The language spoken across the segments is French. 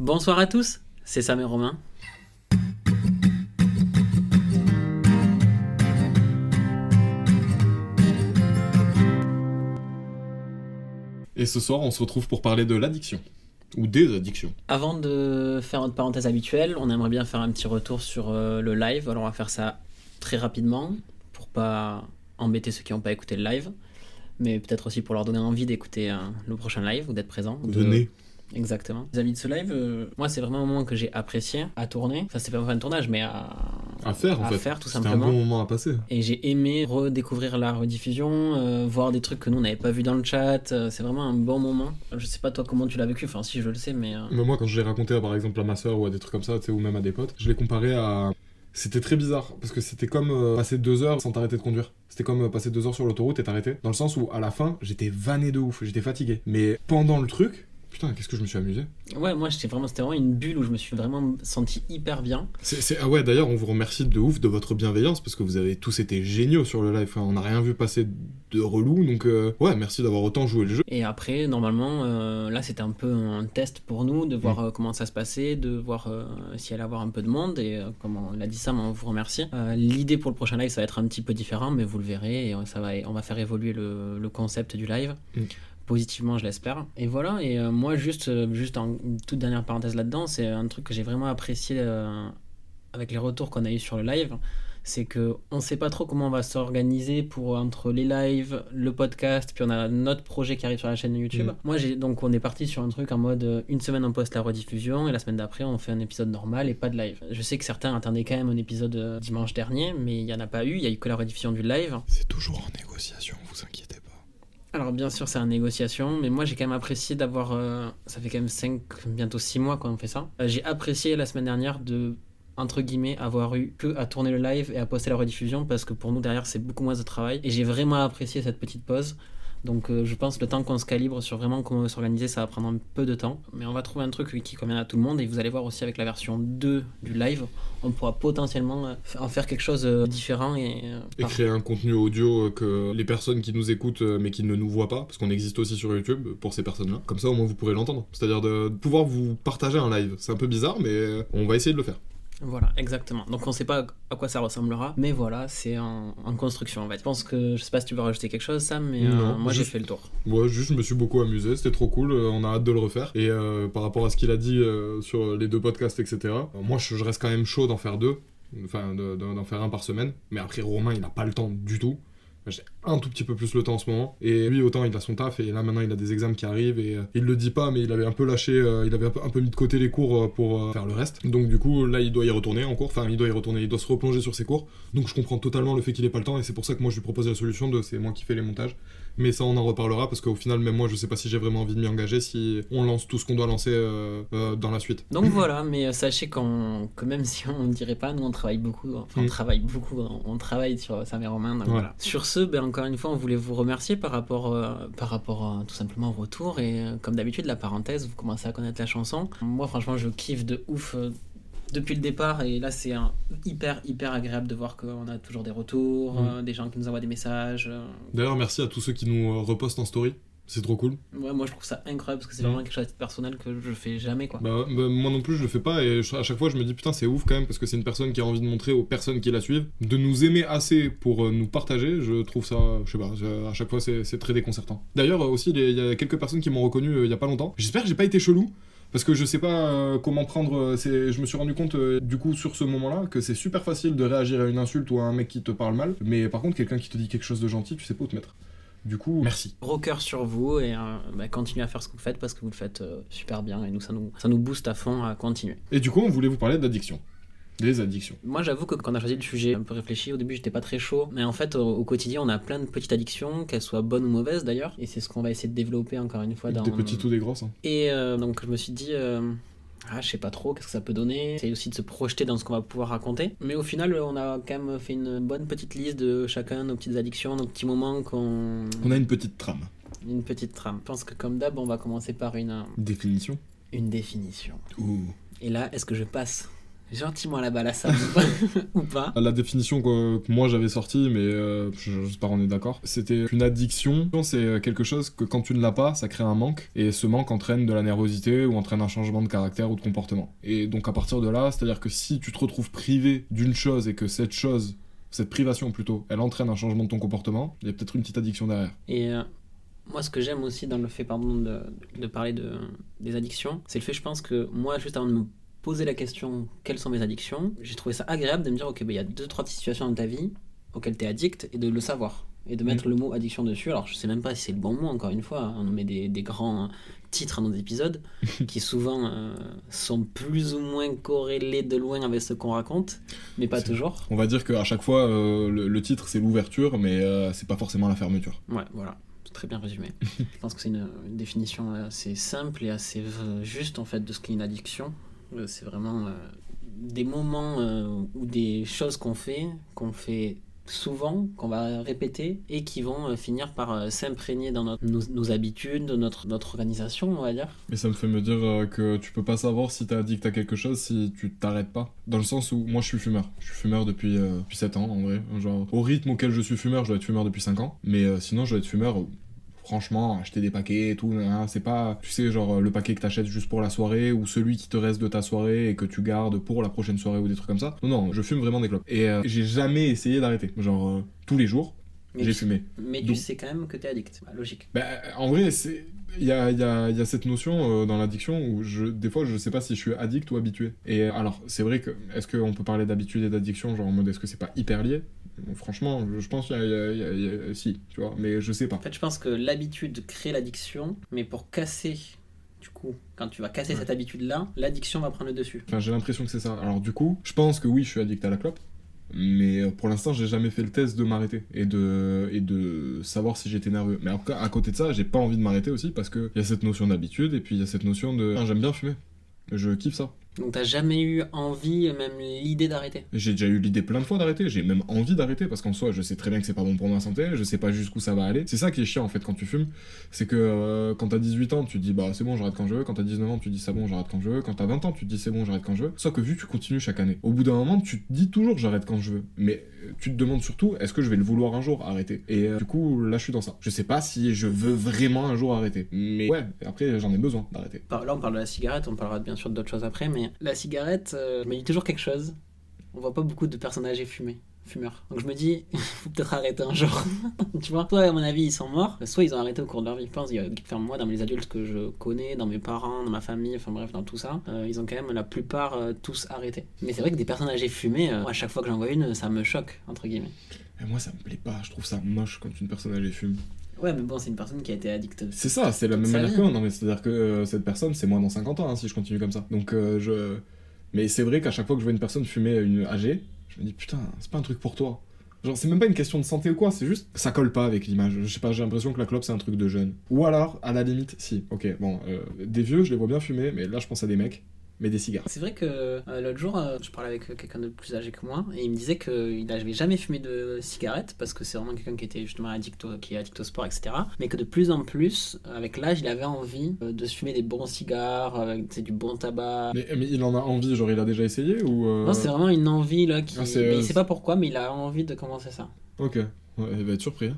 Bonsoir à tous, c'est Sam et Romain. Et ce soir, on se retrouve pour parler de l'addiction. Ou des addictions. Avant de faire notre parenthèse habituelle, on aimerait bien faire un petit retour sur euh, le live. Alors on va faire ça très rapidement pour pas embêter ceux qui n'ont pas écouté le live, mais peut-être aussi pour leur donner envie d'écouter euh, le prochain live ou d'être présent. de- Venez. Exactement. Vis-à-vis de ce live, euh, moi c'est vraiment un moment que j'ai apprécié à tourner. Enfin c'est pas un tournage, mais à, À faire, en à fait. faire tout C'était un simplement. bon moment à passer. Et j'ai aimé redécouvrir la rediffusion, euh, voir des trucs que nous on n'avait pas vu dans le chat. euh, c'est vraiment un bon moment. Je sais pas toi comment tu l'as vécu, enfin si je le sais, mais. Mais moi, quand je l'ai raconté, par exemple, à ma soeur ou à des trucs comme ça, ou même à des potes, je l'ai comparé à. C'était très bizarre, parce que c'était comme euh, passer deux heures sans t'arrêter de conduire. C'était comme euh, passer deux heures sur l'autoroute et t'arrêter. Dans le sens où, à la fin, j'étais vanné de ouf, j'étais fatigué. Mais pendant le truc, putain, qu'est-ce que je me suis amusé. Ouais, moi vraiment, c'était vraiment une bulle où je me suis vraiment senti hyper bien. C'est, c'est- Ah ouais, d'ailleurs, on vous remercie de ouf de votre bienveillance, parce que vous avez tous été géniaux sur le live. Enfin, on n'a rien vu passer de relou, donc euh, ouais, merci d'avoir autant joué le jeu. Et après, normalement, euh, là c'était un peu un test pour nous de Mm. voir euh, comment ça se passait, de voir euh, s'il allait avoir un peu de monde. Et comme on l'a dit ça, on vous remercie. L'idée pour le prochain live, ça va être un petit peu différent, mais vous le verrez. Et ça va, on va faire évoluer le, le concept du live. Mm. Positivement, je l'espère. Et voilà, et euh, moi, juste, euh, juste en, une toute dernière parenthèse là-dedans, c'est un truc que j'ai vraiment apprécié euh, avec les retours qu'on a eu sur le live. C'est que on sait pas trop comment on va s'organiser pour entre les lives, le podcast, puis on a notre projet qui arrive sur la chaîne YouTube. Mm. Moi, j'ai donc on est parti sur un truc en mode une semaine on poste la rediffusion et la semaine d'après on fait un épisode normal et pas de live. Je sais que certains attendaient quand même un épisode dimanche dernier, mais il y en a pas eu. Il y a eu que la rediffusion du live. C'est toujours en négociation, vous inquiétez pas. Alors bien sûr c'est en négociation, mais moi j'ai quand même apprécié d'avoir... euh, ça fait quand même 5, bientôt 6 mois qu'on fait ça. Euh, j'ai apprécié la semaine dernière de, entre guillemets, avoir eu que à tourner le live et à poster la rediffusion, parce que pour nous derrière c'est beaucoup moins de travail. Et j'ai vraiment apprécié cette petite pause. Donc euh, je pense le temps qu'on se calibre sur vraiment comment s'organiser, ça va prendre un peu de temps. Mais on va trouver un truc qui convient à tout le monde. Et vous allez voir aussi avec la version 2 du live, on pourra potentiellement euh, en faire quelque chose de différent. Et, euh, Et créer un contenu audio euh, que les personnes qui nous écoutent euh, mais qui ne nous voient pas, parce qu'on existe aussi sur YouTube euh, pour ces personnes-là. Comme ça, au moins, vous pourrez l'entendre. C'est-à-dire de pouvoir vous partager un live. C'est un peu bizarre, mais euh, on va essayer de le faire. Voilà, exactement. Donc on sait pas à quoi ça ressemblera, mais voilà, c'est en, en construction en fait. Je pense que, je sais pas si tu veux rajouter quelque chose Sam, mais euh, Non, moi j'ai fait le tour. Moi, juste, je me suis beaucoup amusé. C'était trop cool. euh, on a hâte de le refaire. Et euh, par rapport à ce qu'il a dit euh, sur les deux podcasts, etc., moi, je, je reste quand même chaud d'en faire deux. Enfin, de- de- d'en faire un par semaine. Mais après, Romain, il n'a pas le temps du tout. J'ai un tout petit peu plus le temps en ce moment. Et lui, autant il a son taf, et là maintenant il a des examens qui arrivent, et euh, il le dit pas, mais il avait un peu lâché, euh, il avait un peu, mis de côté les cours euh, pour faire le reste. Donc du coup, là il doit y retourner en cours, enfin il doit y retourner, il doit se replonger sur ses cours. Donc je comprends totalement le fait qu'il ait pas le temps, et c'est pour ça que moi je lui propose la solution de c'est moi qui fais les montages. Mais ça, on en reparlera parce qu'au final, même moi, je sais pas si j'ai vraiment envie de m'y engager si on lance tout ce qu'on doit lancer euh, euh, dans la suite. Donc voilà, mais euh, sachez qu'on, que même si on ne dirait pas, nous on travaille beaucoup, enfin on Mm. travaille beaucoup, on, travaille sur Sam et Romain. donc Ouais. voilà. Sur ce, ben, encore une fois, on voulait vous remercier par rapport, euh, par rapport tout simplement au retour. Et comme d'habitude, la parenthèse, vous commencez à connaître la chanson. Moi, franchement, je kiffe de ouf. Depuis le départ et là c'est un- hyper hyper agréable de voir qu'on a toujours des retours, Mm. euh, des gens qui nous envoient des messages. euh. D'ailleurs, merci à tous ceux qui nous euh, repostent en story. C'est trop cool. Ouais, moi je trouve ça incroyable parce que c'est Mm. vraiment quelque chose de personnel que je fais jamais quoi. Bah, bah, moi non plus, je le fais pas et je- à chaque fois, je me dis putain, c'est ouf quand même parce que c'est une personne qui a envie de montrer aux personnes qui la suivent de nous aimer assez pour nous partager. Je trouve ça, je sais pas, à chaque fois, c'est très déconcertant. D'ailleurs, aussi, il y a quelques personnes qui m'ont reconnu euh, il y a pas longtemps. J'espère que j'ai pas été chelou. Parce que je sais pas euh, comment prendre. euh, c'est- je me suis rendu compte euh, du coup sur ce moment-là que c'est super facile de réagir à une insulte ou à un mec qui te parle mal. Mais par contre, quelqu'un qui te dit quelque chose de gentil, tu sais pas où te mettre. Du coup, merci. gros cœur sur vous et euh, bah, continuez à faire ce que vous faites parce que vous le faites euh, super bien et nous ça nous ça nous booste à fond à continuer. Et du coup, on voulait vous parler d'addiction. Des addictions. Moi j'avoue que quand on a choisi le sujet un peu réfléchi au début j'étais pas très chaud mais en fait au, quotidien on a plein de petites addictions qu'elles soient bonnes ou mauvaises d'ailleurs et c'est ce qu'on va essayer de développer encore une fois dans Des petites ou des grosses. hein. et euh, donc je me suis dit euh, ah, je sais pas trop, qu'est-ce que ça peut donner. C'est aussi de se projeter dans ce qu'on va pouvoir raconter. Mais au final, on a quand même fait une bonne petite liste de chacun nos petites addictions, nos petits moments qu'on. On a une petite trame. Une petite trame. Je pense que comme d'hab, on va commencer par une, Définition. une définition. Ouh. Et là, est-ce que je passe? Gentiment la balle à ça ou pas. La définition que, que moi j'avais sortie, mais euh, je- j'espère on est d'accord, c'était qu'une addiction, c'est quelque chose que quand tu ne l'as pas, ça crée un manque, et ce manque entraîne de la nervosité ou entraîne un changement de caractère ou de comportement. Et donc à partir de là, c'est-à-dire que si tu te retrouves privé d'une chose et que cette chose, cette privation plutôt, elle entraîne un changement de ton comportement, il y a peut-être une petite addiction derrière. Et euh, moi, ce que j'aime aussi dans le fait pardon, de, de parler de, des addictions, c'est le fait, je pense que moi, juste avant de me poser la question quelles sont mes addictions, j'ai trouvé ça agréable de me dire ok, ben, il y a deux, trois situations dans ta vie auxquelles tu es addict et de le savoir. Et de mettre le mot addiction dessus. Alors, je sais même pas si c'est le bon mot, encore une fois. hein. On met des, des grands hein, titres à nos épisodes qui souvent euh, sont plus ou moins corrélés de loin avec ce qu'on raconte, mais pas toujours. On va dire qu'à chaque fois, euh, le, le titre c'est l'ouverture, mais euh, c'est pas forcément la fermeture. Ouais, voilà, c'est très bien résumé. Je pense que c'est une, une définition assez simple et assez juste en fait de ce qu'est une addiction. Euh, C'est vraiment euh, des moments euh, ou des choses qu'on fait, qu'on fait souvent, qu'on va répéter et qui vont finir par s'imprégner dans nos, habitudes, dans notre, organisation, on va dire. Mais ça me fait me dire que tu peux pas savoir si t'es addict à quelque chose si tu t'arrêtes pas. Dans le sens où moi je suis fumeur. Je suis fumeur depuis, euh, depuis 7 ans en vrai. Au rythme auquel je suis fumeur, je dois être fumeur depuis 5 ans. Mais sinon je dois être fumeur. Franchement, acheter des paquets et tout, hein, c'est pas, tu sais, genre le paquet que t'achètes juste pour la soirée ou celui qui te reste de ta soirée et que tu gardes pour la prochaine soirée ou des trucs comme ça. Non, non, je fume vraiment des clopes. Et euh, j'ai jamais essayé d'arrêter. Genre euh, tous les jours, j'ai fumé. Mais tu sais quand même que t'es addict, Bah, logique. Bah, en vrai, c'est. Il y a, il y a- il y a cette notion euh, dans l'addiction où je, des fois je sais pas si je suis addict ou habitué. Et alors, c'est vrai que. Est-ce qu'on peut parler d'habitude et d'addiction, genre en mode est-ce que c'est pas hyper lié? Franchement, je, pense qu'il y a, y y Si, tu vois, mais je sais pas. En fait, je pense que l'habitude crée l'addiction, mais pour casser, du coup, quand tu vas casser cette habitude-là, l'addiction va prendre le dessus. Enfin, j'ai l'impression que c'est ça. Alors, du coup, je pense que oui, je suis addict à la clope. Mais pour l'instant, j'ai jamais fait le test de m'arrêter et de, et de savoir si j'étais nerveux. Mais en tout cas, à côté de ça, j'ai pas envie de m'arrêter aussi parce qu'il y a cette notion d'habitude et puis il y a cette notion de. Ah, J'aime bien fumer. Je kiffe ça. Donc t'as jamais eu envie, même l'idée d'arrêter? J'ai déjà eu l'idée plein de fois d'arrêter, j'ai même envie d'arrêter parce qu'en soi je sais très bien que c'est pas bon pour ma santé, je sais pas jusqu'où ça va aller. C'est ça qui est chiant en fait quand tu fumes, c'est que euh, quand t'as 18 ans tu te dis bah c'est bon j'arrête quand je veux, quand t'as 19 ans tu dis c'est bon j'arrête quand je veux, quand t'as 20 ans tu te dis c'est bon j'arrête quand je veux. Sauf que vu que tu continues chaque année, au bout d'un moment tu te dis toujours j'arrête quand je veux, mais euh, tu te demandes surtout est-ce que je vais le vouloir un jour arrêter? Et euh, du coup là je suis dans ça. Je sais pas si je veux vraiment un jour arrêter, mais ouais après j'en ai besoin d'arrêter. Là on parle de la cigarette, on parlera bien sûr d'autres choses après, mais la cigarette, euh, je me dis toujours quelque chose. On voit pas beaucoup de personnes âgées fumer. Fumeurs. Donc je me dis, faut peut-être arrêter un jour. tu vois? Soit à mon avis ils sont morts, soit ils ont arrêté au cours de leur vie. Je pense, enfin, moi dans les adultes que je connais, dans mes parents, dans ma famille, enfin bref, dans tout ça, euh, ils ont quand même la plupart euh, tous arrêté. Mais c'est vrai que des personnes âgées fumer, euh, à chaque fois que j'en vois une, ça me choque, entre guillemets. Et moi ça me plaît pas, je trouve ça moche quand une personne âgée fume. Ouais, mais bon, c'est une personne qui a été addicte. C'est ça, c'est la même manière vie. que moi. Non, mais c'est-à-dire que euh, cette personne, c'est moi dans 50 ans hein, si je continue comme ça. Donc, euh, je. Mais c'est vrai qu'à chaque fois que je vois une personne fumer une âgée, je me dis putain, c'est pas un truc pour toi. Genre, c'est même pas une question de santé ou quoi, c'est juste. Ça colle pas avec l'image. Je sais pas, j'ai l'impression que la clope, c'est un truc de jeune. Ou alors, à la limite, si, ok, bon, euh, des vieux, je les vois bien fumer, mais là, je pense à des mecs. Mais des cigares. C'est vrai que euh, l'autre jour, euh, je parlais avec quelqu'un de plus âgé que moi et il me disait qu'il n'avait jamais fumé de cigarette parce que c'est vraiment quelqu'un qui était justement addict au, qui est addict au sport, etc. Mais que de plus en plus, avec l'âge, il avait envie euh, de se fumer des bons cigares, sais, du bon tabac. Mais, mais il en a envie, genre, il a déjà essayé ou. euh, Non, c'est vraiment une envie là qui. Ah, c'est, mais il sait pas pourquoi, mais il a envie de commencer ça. Ok, ouais, il va être surpris. hein.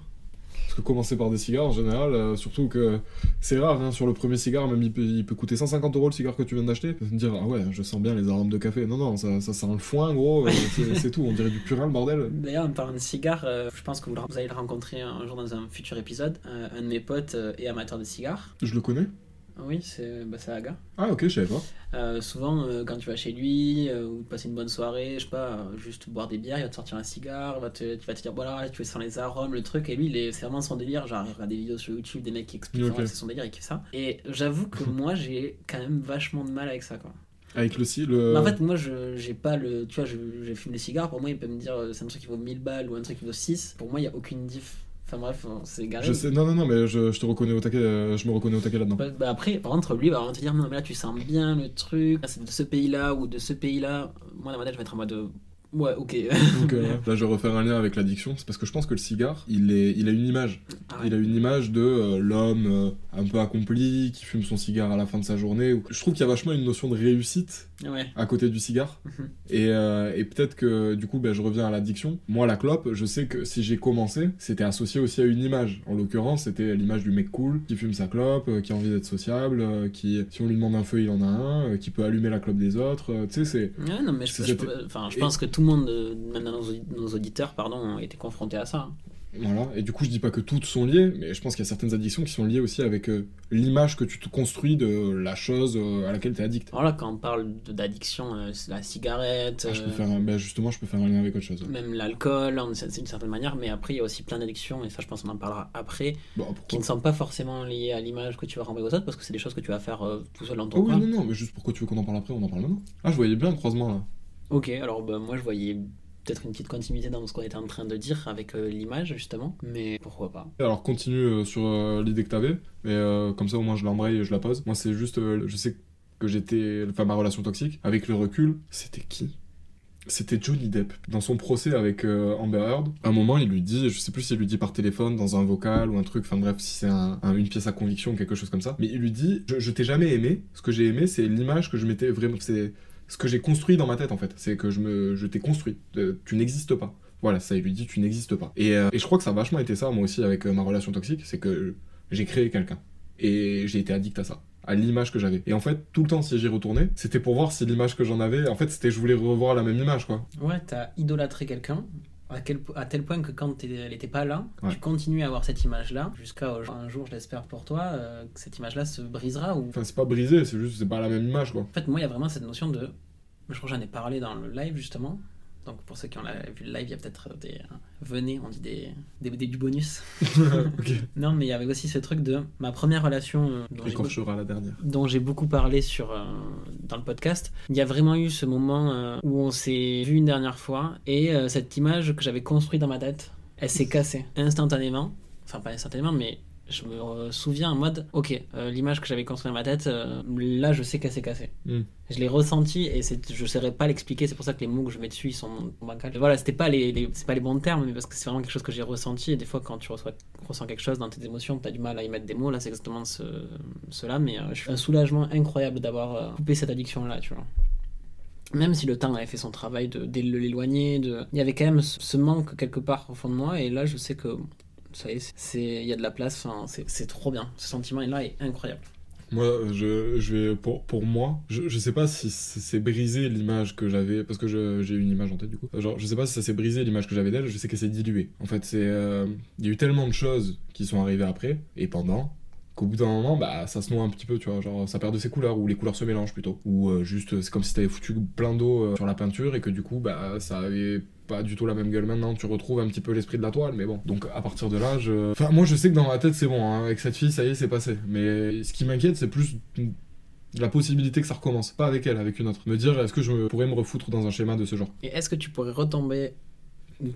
Parce que commencer par des cigares, en général, euh, surtout que c'est rare, hein, sur le premier cigare, même il peut, il peut coûter 150 euros le cigare que tu viens d'acheter. Dire, ah ouais, je sens bien les arômes de café. Non, non, ça, ça sent le foin, gros, euh, c'est tout, on dirait du purin, le bordel. D'ailleurs, en parlant de cigares, euh, je pense que vous, vous allez le rencontrer un jour dans un futur épisode. Euh, un de mes potes euh, est amateur de cigares. Je le connais Oui, c'est bah, c'est Aga. Ah ok, je savais pas. Euh, souvent, euh, quand tu vas chez lui, euh, ou passer une bonne soirée, je sais pas, euh, juste boire des bières, il va te sortir un cigare, il va te, tu vas te dire, voilà, tu veux sans les arômes, le truc, et lui, c'est vraiment son délire. Genre, il regarde des vidéos sur YouTube, des mecs qui expliquent, Ok. vraiment que c'est son délire, il kiffe ça. Et j'avoue que moi, j'ai quand même vachement de mal avec ça, quoi. Avec le le... Mais en fait, moi, je j'ai pas le. Tu vois, je, je fume des cigares, pour moi, il peut me dire, c'est un truc qui vaut 1000 balles ou un truc qui vaut 6. Pour moi, il y a aucune diff. Enfin bref, on- c'est garé. je sais, non, non, non, mais je, je te reconnais au taquet, euh, je me reconnais au taquet là-dedans. Bah, bah après, par contre, lui va te dire non, mais là tu sens bien le truc, c'est de ce pays-là ou de ce pays-là. Moi, dans ma tête, je vais être en mode euh, ouais, ok. Donc euh, là, je vais refaire un lien avec l'addiction, c'est parce que je pense que le cigare, il, est, il a une image. Ah ouais. Il a une image de euh, l'homme euh, un peu accompli, qui fume son cigare à la fin de sa journée. Je trouve qu'il y a vachement une notion de réussite Ouais. à côté du cigare. Mhm. Et, euh, et peut-être que du coup, ben, je reviens à l'addiction. Moi, la clope, je sais que si j'ai commencé, c'était associé aussi à une image. En l'occurrence, c'était l'image du mec cool qui fume sa clope, euh, qui a envie d'être sociable, euh, qui, si on lui demande un feu, il en a un, qui peut allumer la clope des autres. tu sais, c'est. Ouais, non, mais je, je- cette- enfin, je et- pense que tout le monde, même nos auditeurs, pardon, ont été confrontés à ça. hein. Voilà, et du coup je dis pas que toutes sont liées, mais je pense qu'il y a certaines addictions qui sont liées aussi avec euh, l'image que tu te construis de la chose euh, à laquelle tu es addict. Voilà, quand on parle d'addiction, euh, c'est la cigarette, Ah, je peux euh, faire un- ben, justement, je peux faire un lien avec autre chose. ouais. même l'alcool, c'est d'une certaine manière, mais après, il y a aussi plein d'addictions, et ça, je pense qu'on en parlera après, Bon, qui ne sont pas forcément liées à l'image que tu vas renvoyer aux autres, parce que c'est des choses que tu vas faire euh, tout seul dans ton Oh oui, non, non, mais juste pourquoi tu veux qu'on en parle après, on en parle maintenant. Ah, je voyais bien le croisement là. Ok, alors bah, moi je voyais peut-être une petite continuité dans ce qu'on était en train de dire avec euh, l'image justement, mais pourquoi pas. Alors continue euh, sur euh, l'idée que t'avais, mais comme ça au moins je l'embraye et je la pose. Moi c'est juste, je sais que j'étais, enfin ma relation toxique, avec le recul, c'était qui? C'était Johnny Depp. Dans son procès avec Amber Heard, à un moment, il lui dit, je sais plus s'il lui dit par téléphone, dans un vocal ou un truc, enfin bref, si c'est un- un- une pièce à conviction quelque chose comme ça, mais il lui dit, je, je t'ai jamais aimé, ce que j'ai aimé, c'est l'image que je m'étais vraiment, c'est ce que j'ai construit dans ma tête en fait, c'est que je me, je t'ai construit, Euh, tu n'existes pas. Voilà, ça, il lui dit, tu n'existes pas. Et, euh, et je crois que ça a vachement été ça, moi aussi, avec euh, ma relation toxique, c'est que j'ai créé quelqu'un. Et j'ai été addict à ça, à l'image que j'avais. Et en fait, tout le temps, si j'y retournais, c'était pour voir si l'image que j'en avais, en fait, c'était je voulais revoir la même image, quoi. Ouais, t'as idolâtré quelqu'un à, quel, à tel point que quand elle était pas là, Ouais. tu continues à avoir cette image-là, jusqu'à un jour, je l'espère pour toi, euh, que cette image-là se brisera. Ou... Enfin, c'est pas brisé, c'est juste, c'est pas la même image, quoi. En fait, moi, il y a vraiment cette notion de... Je crois que j'en ai parlé dans le live justement. Donc pour ceux qui ont la- vu le live, il y a peut-être des... Venez, on dit des, des, des- du bonus. Non, mais il y avait aussi ce truc de ma première relation euh, dont j'ai beaucoup- la dernière. dont j'ai beaucoup parlé sur, euh, dans le podcast. Il y a vraiment eu ce moment euh, où on s'est vu une dernière fois et euh, cette image que j'avais construite dans ma tête, elle s'est cassée instantanément. Enfin, pas instantanément, mais je me euh, souviens en mode, ok, euh, l'image que j'avais construite dans ma tête, euh, là je sais qu'elle s'est cassée. Mm. Je l'ai ressenti et je ne saurais pas l'expliquer, c'est pour ça que les mots que je mets dessus ils sont bancals. Voilà, c'était pas les, les- c'est pas les bons termes, mais parce que c'est vraiment quelque chose que j'ai ressenti et des fois quand tu reçois, ressens quelque chose dans tes émotions, tu as du mal à y mettre des mots, là c'est exactement ce, cela, mais euh, je suis un soulagement incroyable d'avoir coupé cette addiction là, tu vois. Même si le temps avait fait son travail de, de l'éloigner, de... il y avait quand même ce manque quelque part au fond de moi, et là je sais que ça y il y a de la place, c'est trop bien. Ce sentiment-là est incroyable. Moi, euh, je, je vais pour, pour moi, je, je sais pas si c'est brisé l'image que j'avais parce que j'ai une image en tête du coup. Genre, je sais pas si ça s'est brisé l'image que j'avais d'elle. Je sais qu'elle s'est diluée. En fait, c'est euh, il y a eu tellement de choses qui sont arrivées après et pendant qu'au bout d'un moment, bah ça se noie un petit peu, tu vois. Genre, ça perd de ses couleurs ou les couleurs se mélangent plutôt. Ou euh, juste, c'est comme si t'avais foutu plein d'eau sur la peinture et que du coup, bah ça avait pas du tout la même gueule maintenant. Tu retrouves un petit peu l'esprit de la toile, mais bon. Donc à partir de là, je. Enfin, moi je sais que dans ma tête c'est bon. hein. Avec cette fille, ça y est, c'est passé. Mais ce qui m'inquiète, c'est plus la possibilité que ça recommence. Pas avec elle, avec une autre. Me dire, est-ce que je pourrais me refoutre dans un schéma de ce genre? Et est-ce que tu pourrais retomber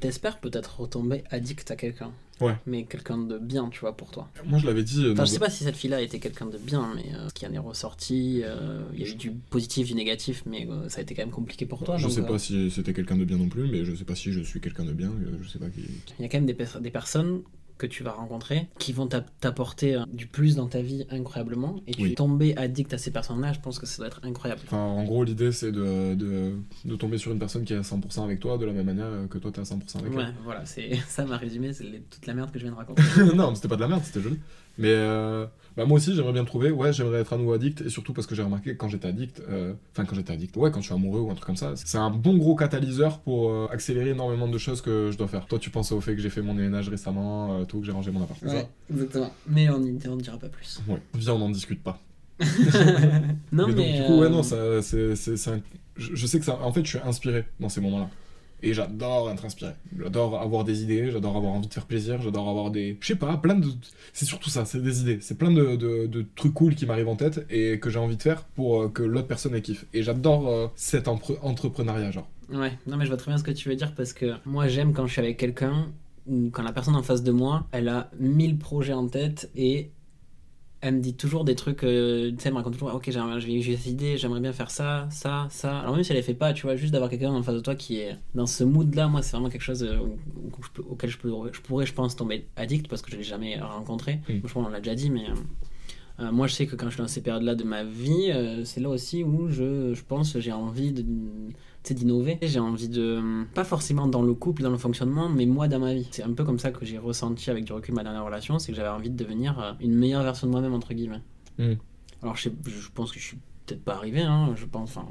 T'espères peut-être retomber addict à quelqu'un? Ouais. Mais quelqu'un de bien, tu vois, pour toi. Moi, je l'avais dit. euh, Enfin, je sais pas si cette fille-là était quelqu'un de bien, mais euh, ce qui en est ressorti, euh, il y a eu du positif, du négatif, mais euh, ça a été quand même compliqué pour toi. Je donc, sais pas si c'était quelqu'un de bien non plus, mais je sais pas si je suis quelqu'un de bien. Je sais pas qui. Il y a quand même des personnes que tu vas rencontrer qui vont t'ap- t'apporter euh, du plus dans ta vie incroyablement et tu Oui. es tombé addict à ces personnes-là, je pense que ça doit être incroyable. Enfin, en gros, l'idée, c'est de, de, de tomber sur une personne qui est à 100% avec toi, de la même manière euh, que toi, t'es à 100% avec Ouais, voilà, c'est ça m'a résumé, toute la merde que je viens de raconter. elle. non, mais c'était pas de la merde, c'était joli. Mais euh, bah, moi aussi, j'aimerais bien trouver. Ouais, j'aimerais être à nouveau addict. Et surtout parce que j'ai remarqué que quand j'étais addict, euh, enfin, quand j'étais addict, ouais, quand je suis amoureux ou un truc comme ça, c'est un bon gros catalyseur pour euh, accélérer énormément de choses que je dois faire. Toi, tu penses au fait que j'ai fait mon déménage récemment, tout, que j'ai rangé mon appart. ouais, exactement. Mais on n'y on dira pas plus. Ouais. Viens, on n'en discute pas. non, mais, mais. donc, du coup, ouais, non, ça, c'est, c'est, c'est un- je, je sais que ça. En fait, je suis inspiré dans ces moments-là. Et j'adore être inspiré. J'adore avoir des idées, j'adore avoir envie de faire plaisir, j'adore avoir des. Je sais pas, plein de. C'est surtout ça, c'est des idées. C'est plein de, de, de trucs cool qui m'arrivent en tête et que j'ai envie de faire pour euh, que l'autre personne ait kiffe. Et j'adore euh, cet entrepreneuriat, genre. Ouais, non mais je vois très bien ce que tu veux dire parce que moi j'aime quand je suis avec quelqu'un ou quand la personne en face de moi, elle a mille projets en tête et elle me dit toujours des trucs, euh, tu sais, elle me raconte toujours, ok, j'ai j'ai cette idée, j'aimerais bien faire ça, ça, ça. Alors même si elle les fait pas, tu vois, juste d'avoir quelqu'un en face de toi qui est dans ce mood-là, moi c'est vraiment quelque chose euh, auquel je, peux- je pourrais, je pense, tomber addict parce que je l'ai jamais rencontré. Mm. Je pense qu'on l'a déjà dit, mais... euh, moi, je sais que quand je suis dans ces périodes-là de ma vie, c'est là aussi où je, je pense j'ai envie de, sais, d'innover. J'ai envie de, pas forcément dans le couple, dans le fonctionnement, mais moi dans ma vie. C'est un peu comme ça que j'ai ressenti avec du recul ma dernière relation, c'est que j'avais envie de devenir euh, une meilleure version de moi-même, entre guillemets. Mm. Alors, je, sais- je pense que je suis peut-être pas arrivé, hein. je pense, enfin,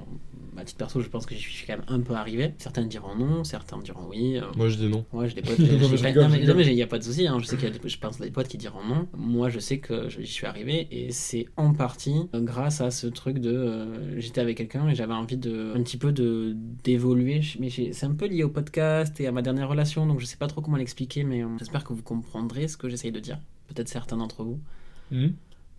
à titre perso, je pense que je suis quand même un peu arrivé. Certains diront non, certains diront oui. euh, Moi, je dis non. Ouais, j'ai des potes. Non, mais il n'y a pas de souci. hein. Je sais qu'il y a des, je pense des potes qui diront non. Moi, je sais que j'y suis arrivé et c'est en partie grâce à ce truc de euh, j'étais avec quelqu'un et j'avais envie de un petit peu de d'évoluer. Mais c'est un peu lié au podcast et à ma dernière relation, donc je sais pas trop comment l'expliquer, mais euh, j'espère que vous comprendrez ce que j'essaye de dire. Peut-être certains d'entre vous. Hmm.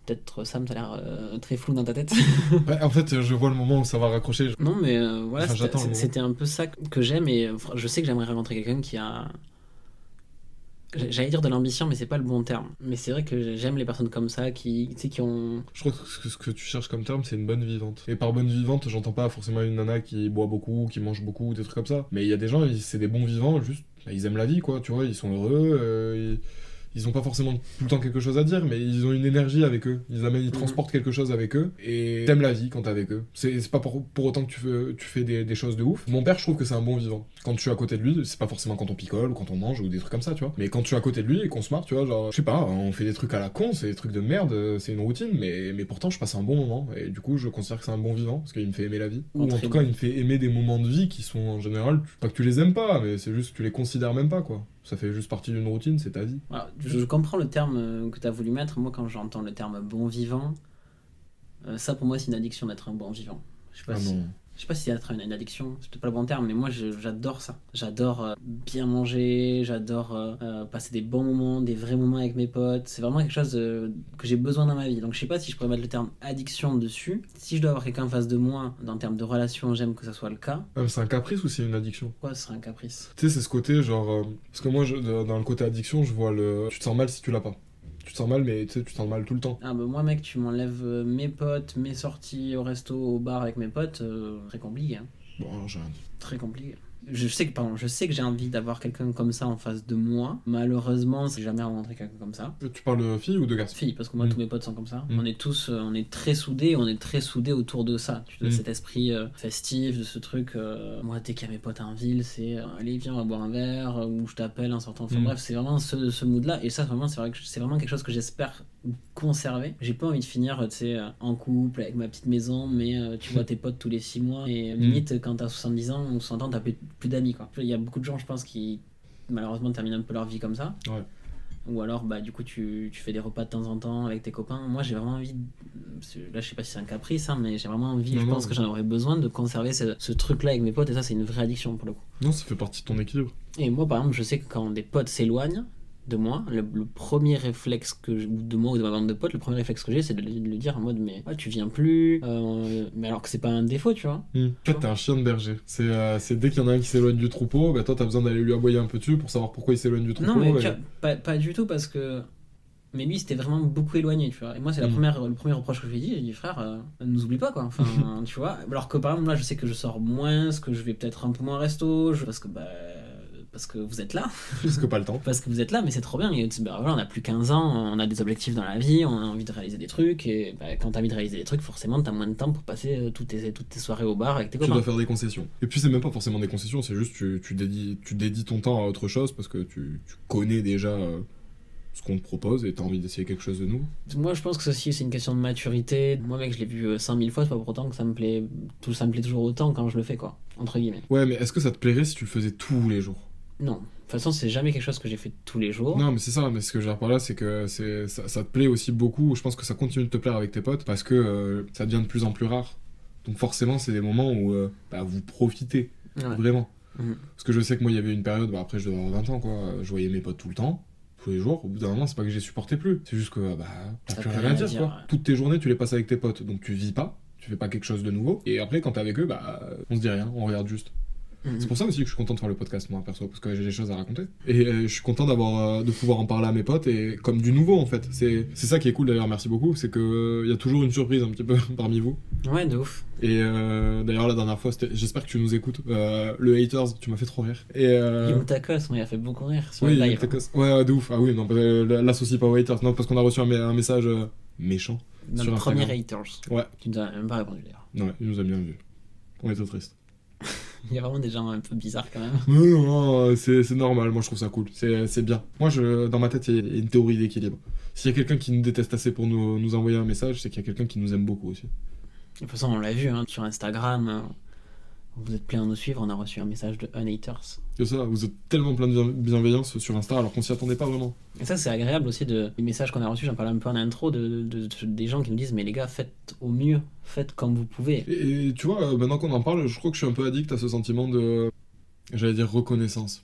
Peut-être Sam, ça a l'air euh, très flou dans ta tête. Ouais, en fait, je vois le moment où ça va raccrocher. Non, mais euh, voilà, Enfin, c'était- un peu ça que j'aime et euh, je sais que j'aimerais rencontrer quelqu'un qui a. J'allais dire de l'ambition, mais c'est pas le bon terme. Mais c'est vrai que j'aime les personnes comme ça qui, tu sais, qui ont. Je crois que ce que- tu cherches comme terme, c'est une bonne vivante. Et par bonne vivante, j'entends pas forcément une nana qui boit beaucoup, qui mange beaucoup, des trucs comme ça. Mais il y a des gens, c'est des bons vivants, juste, bah, ils aiment la vie, quoi, tu vois, ils sont heureux, euh, ils... ils ont pas forcément tout le temps quelque chose à dire, mais ils ont une énergie avec eux. Ils amènent, ils transportent quelque chose avec eux, et t'aimes la vie quand t'es avec eux. C'est pas pour, pour autant que tu fais, tu fais des, des choses de ouf. Mon père, je trouve que c'est un bon vivant. Quand tu es à côté de lui, c'est pas forcément quand on picole ou quand on mange ou des trucs comme ça, tu vois. Mais quand tu es à côté de lui et qu'on se marre, tu vois, genre, je sais pas, on fait des trucs à la con, c'est des trucs de merde, euh, c'est une routine, mais, mais pourtant je passe un bon moment. Et du coup, je considère que c'est un bon vivant, parce qu'il me fait aimer la vie. Ou en tout cas, il me fait aimer des moments de vie qui sont en général, pas que tu les aimes pas, mais c'est juste que tu les considères même pas, quoi. Ça fait juste partie d'une routine, c'est ta vie. Voilà, je, je comprends le terme euh, que tu as voulu mettre. Moi, quand j'entends le terme bon vivant, euh, ça pour moi, c'est une addiction d'être un bon vivant. Je sais pas Ah si. Je sais pas si c'est être une, addiction, c'est peut-être pas le bon terme, mais moi j'adore ça. J'adore euh, bien manger, j'adore euh, euh, passer des bons moments, des vrais moments avec mes potes. C'est vraiment quelque chose euh, que j'ai besoin dans ma vie. Donc je sais pas si je pourrais mettre le terme addiction dessus. Si je dois avoir quelqu'un en face de moi, dans termes de relation, j'aime que ça soit le cas. Ah, c'est un caprice ou c'est une addiction? Quoi, ce serait un caprice Tu sais, c'est ce côté, genre. parce que moi, je- dans le côté addiction, je vois le. Tu te sens mal si tu l'as pas. Tu te sens mal, mais tu te sens mal tout le temps. Ah bah moi mec, tu m'enlèves euh, mes potes, mes sorties au resto, au bar avec mes potes, euh, très compliqué. Hein. Bon, j'ai rien dit. Très compliqué. Je sais que, pardon, je sais que j'ai envie d'avoir quelqu'un comme ça en face de moi. Malheureusement, j'ai jamais rencontré quelqu'un comme ça. Tu parles de fille ou de garçon? Fille, parce que moi, Mm. tous mes potes sont comme ça. Mm. On est tous, euh, on est très soudés, on est très soudés autour de ça. Tu Mm. cet esprit euh, festif, de ce truc. euh, moi, dès qu'il y a mes potes en ville, c'est euh, allez, viens, on va boire un verre, ou je t'appelle en sortant. Enfin bref, c'est vraiment ce, ce mood-là. Et ça, vraiment, c'est vrai que c'est vraiment quelque chose que j'espère conserver. J'ai pas envie de finir, tu sais, euh, en couple, avec ma petite maison, mais euh, tu vois tes potes tous les 6 mois. Et euh, Mm. limite, quand t'as 70 ans ou 60 ans, t'as plus, plus d'amis, quoi. Il y a beaucoup de gens, je pense, qui malheureusement terminent un peu leur vie comme ça. Ouais. Ou alors, bah, du coup, tu, tu fais des repas de temps en temps avec tes copains. Moi, j'ai vraiment envie. de- Là, je sais pas si c'est un caprice, hein, mais j'ai vraiment envie, Non, je non, pense que j'en aurais besoin de conserver ce, ce truc-là avec mes potes. Et ça, c'est une vraie addiction pour le coup. Non, ça fait partie de ton équilibre. Et moi, par exemple, je sais que quand des potes s'éloignent, de moi, le, le premier réflexe que je- ou de moi ou de ma bande de potes, le premier réflexe que j'ai, c'est de, le- de le dire en mode mais ah, tu viens plus, euh, mais alors que c'est pas un défaut, tu vois. En fait, t'es un chien de berger. C'est euh, c'est dès qu'il y en a un qui s'éloigne du troupeau, bah toi, t'as besoin d'aller lui aboyer un peu dessus pour savoir pourquoi il s'éloigne du troupeau. Non, mais et- tu vois, pas, pas du tout parce que. Mais lui, c'était vraiment beaucoup éloigné, tu vois. Et moi, c'est la Mm. première, le premier reproche que je lui ai dit. J'ai dit, frère, euh, ne nous oublie pas, quoi. Enfin, tu vois. Alors que par exemple, là, je sais que je sors moins, que je vais peut-être un peu moins au resto, je- parce que, bah. Parce que vous êtes là, Parce que pas le temps. parce que vous êtes là, mais c'est trop bien. Et, bah, voilà, on a plus 15 ans, on a des objectifs dans la vie, on a envie de réaliser des trucs. Et bah, quand t'as envie de réaliser des trucs, forcément, t'as moins de temps pour passer euh, toutes, tes, toutes tes soirées au bar avec tes Tu copains. dois faire des concessions. Et puis c'est même pas forcément des concessions, c'est juste tu, tu, dédies, tu dédies ton temps à autre chose parce que tu, tu connais déjà euh, ce qu'on te propose et t'as envie d'essayer quelque chose de nouveau. Moi, je pense que ceci, c'est une question de maturité. Moi, mec, je l'ai vu euh, 100 000 fois, c'est pas pour autant que ça me plaît, tout, ça me plaît toujours autant quand je le fais, quoi. Entre guillemets. Ouais, mais est-ce que ça te plairait si tu le faisais tous les jours? Non. De toute façon, c'est jamais quelque chose que j'ai fait tous les jours. Non, mais c'est ça, mais ce que je veux dire par là, c'est que c'est, ça, ça te plaît aussi beaucoup. Je pense que ça continue de te plaire avec tes potes parce que euh, ça devient de plus en plus rare. Donc forcément, c'est des moments où euh, bah, vous profitez, Ouais. vraiment. Mhm. Parce que je sais que moi, il y avait une période, bah, après je devais avoir 20 ans, quoi. Je voyais mes potes tout le temps, tous les jours. Au bout d'un moment, c'est pas que j'ai supporté plus. C'est juste que bah, t'as T'as plus rien à rien à dire, dire, quoi. ouais. Toutes tes journées, tu les passes avec tes potes. Donc tu vis pas, tu fais pas quelque chose de nouveau. Et après, quand t'es avec eux, bah, on se dit rien, on regarde juste. Mhm. C'est pour ça aussi que je suis content de faire le podcast, moi, perso, parce que j'ai des choses à raconter. Et euh, je suis content d'avoir, euh, de pouvoir en parler à mes potes, et comme du nouveau, en fait. C'est c'est ça qui est cool, d'ailleurs, merci beaucoup, c'est qu'il y a toujours une surprise un petit peu parmi vous. Ouais, de ouf. Et euh, d'ailleurs, la dernière fois, j'espère que tu nous écoutes, euh, le Haters, tu m'as fait trop rire. Et euh, Young Tacos, il a fait beaucoup rire sur oui, le live. ouais, de ouf. Ah oui, non, parce que, euh, l'associe pas aux haters. Non, parce qu'on a reçu un, message euh, méchant. Notre premier haters. Ouais, Tu nous as même pas répondu d'ailleurs. ouais, il nous a bien vu. On était tristes. Il y a vraiment des gens un peu bizarres quand même. Non, non, non, c'est normal, moi je trouve ça cool, c'est c'est bien. Moi, je, dans ma tête, il y a une théorie d'équilibre. S'il y a quelqu'un qui nous déteste assez pour nous, nous envoyer un message, c'est qu'il y a quelqu'un qui nous aime beaucoup aussi. De toute façon, on l'a vu hein, sur Instagram. Vous êtes plein à nous suivre, on a reçu un message de un haters. C'est ça, vous êtes tellement plein de bien- bienveillance sur Insta alors qu'on s'y attendait pas vraiment. Et ça, c'est agréable aussi de, les messages qu'on a reçus, j'en parlais un peu en intro, de, de- de- des gens qui nous disent Mais les gars, faites au mieux, faites comme vous pouvez. Et, et tu vois, euh, maintenant qu'on en parle, je crois que je suis un peu addict à ce sentiment de. J'allais dire reconnaissance.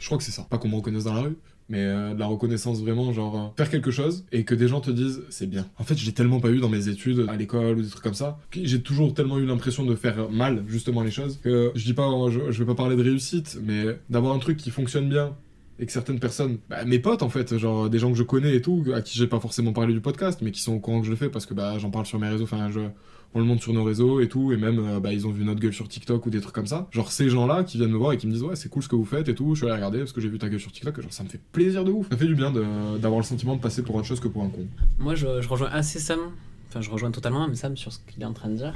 Je crois que c'est ça. Pas qu'on me reconnaisse dans la rue, mais euh, de la reconnaissance vraiment, genre euh, faire quelque chose et que des gens te disent c'est bien. En fait, je l'ai tellement pas eu dans mes études, à l'école ou des trucs comme ça, j'ai toujours tellement eu l'impression de faire mal, justement, les choses, que je dis pas, je, je vais pas parler de réussite, mais d'avoir un truc qui fonctionne bien et que certaines personnes, bah, mes potes en fait, genre des gens que je connais et tout, à qui j'ai pas forcément parlé du podcast, mais qui sont au courant que je le fais parce que bah, j'en parle sur mes réseaux, enfin je, on le monte sur nos réseaux et tout, et même euh, bah, ils ont vu notre gueule sur TikTok ou des trucs comme ça. Genre ces gens-là qui viennent me voir et qui me disent ouais c'est cool ce que vous faites et tout, je suis allé regarder parce que j'ai vu ta gueule sur TikTok, genre ça me fait plaisir de ouf. Ça fait du bien d'avoir le sentiment de passer pour autre chose que pour un con. Moi, je, je rejoins assez Sam, enfin, je rejoins totalement même Sam sur ce qu'il est en train de dire.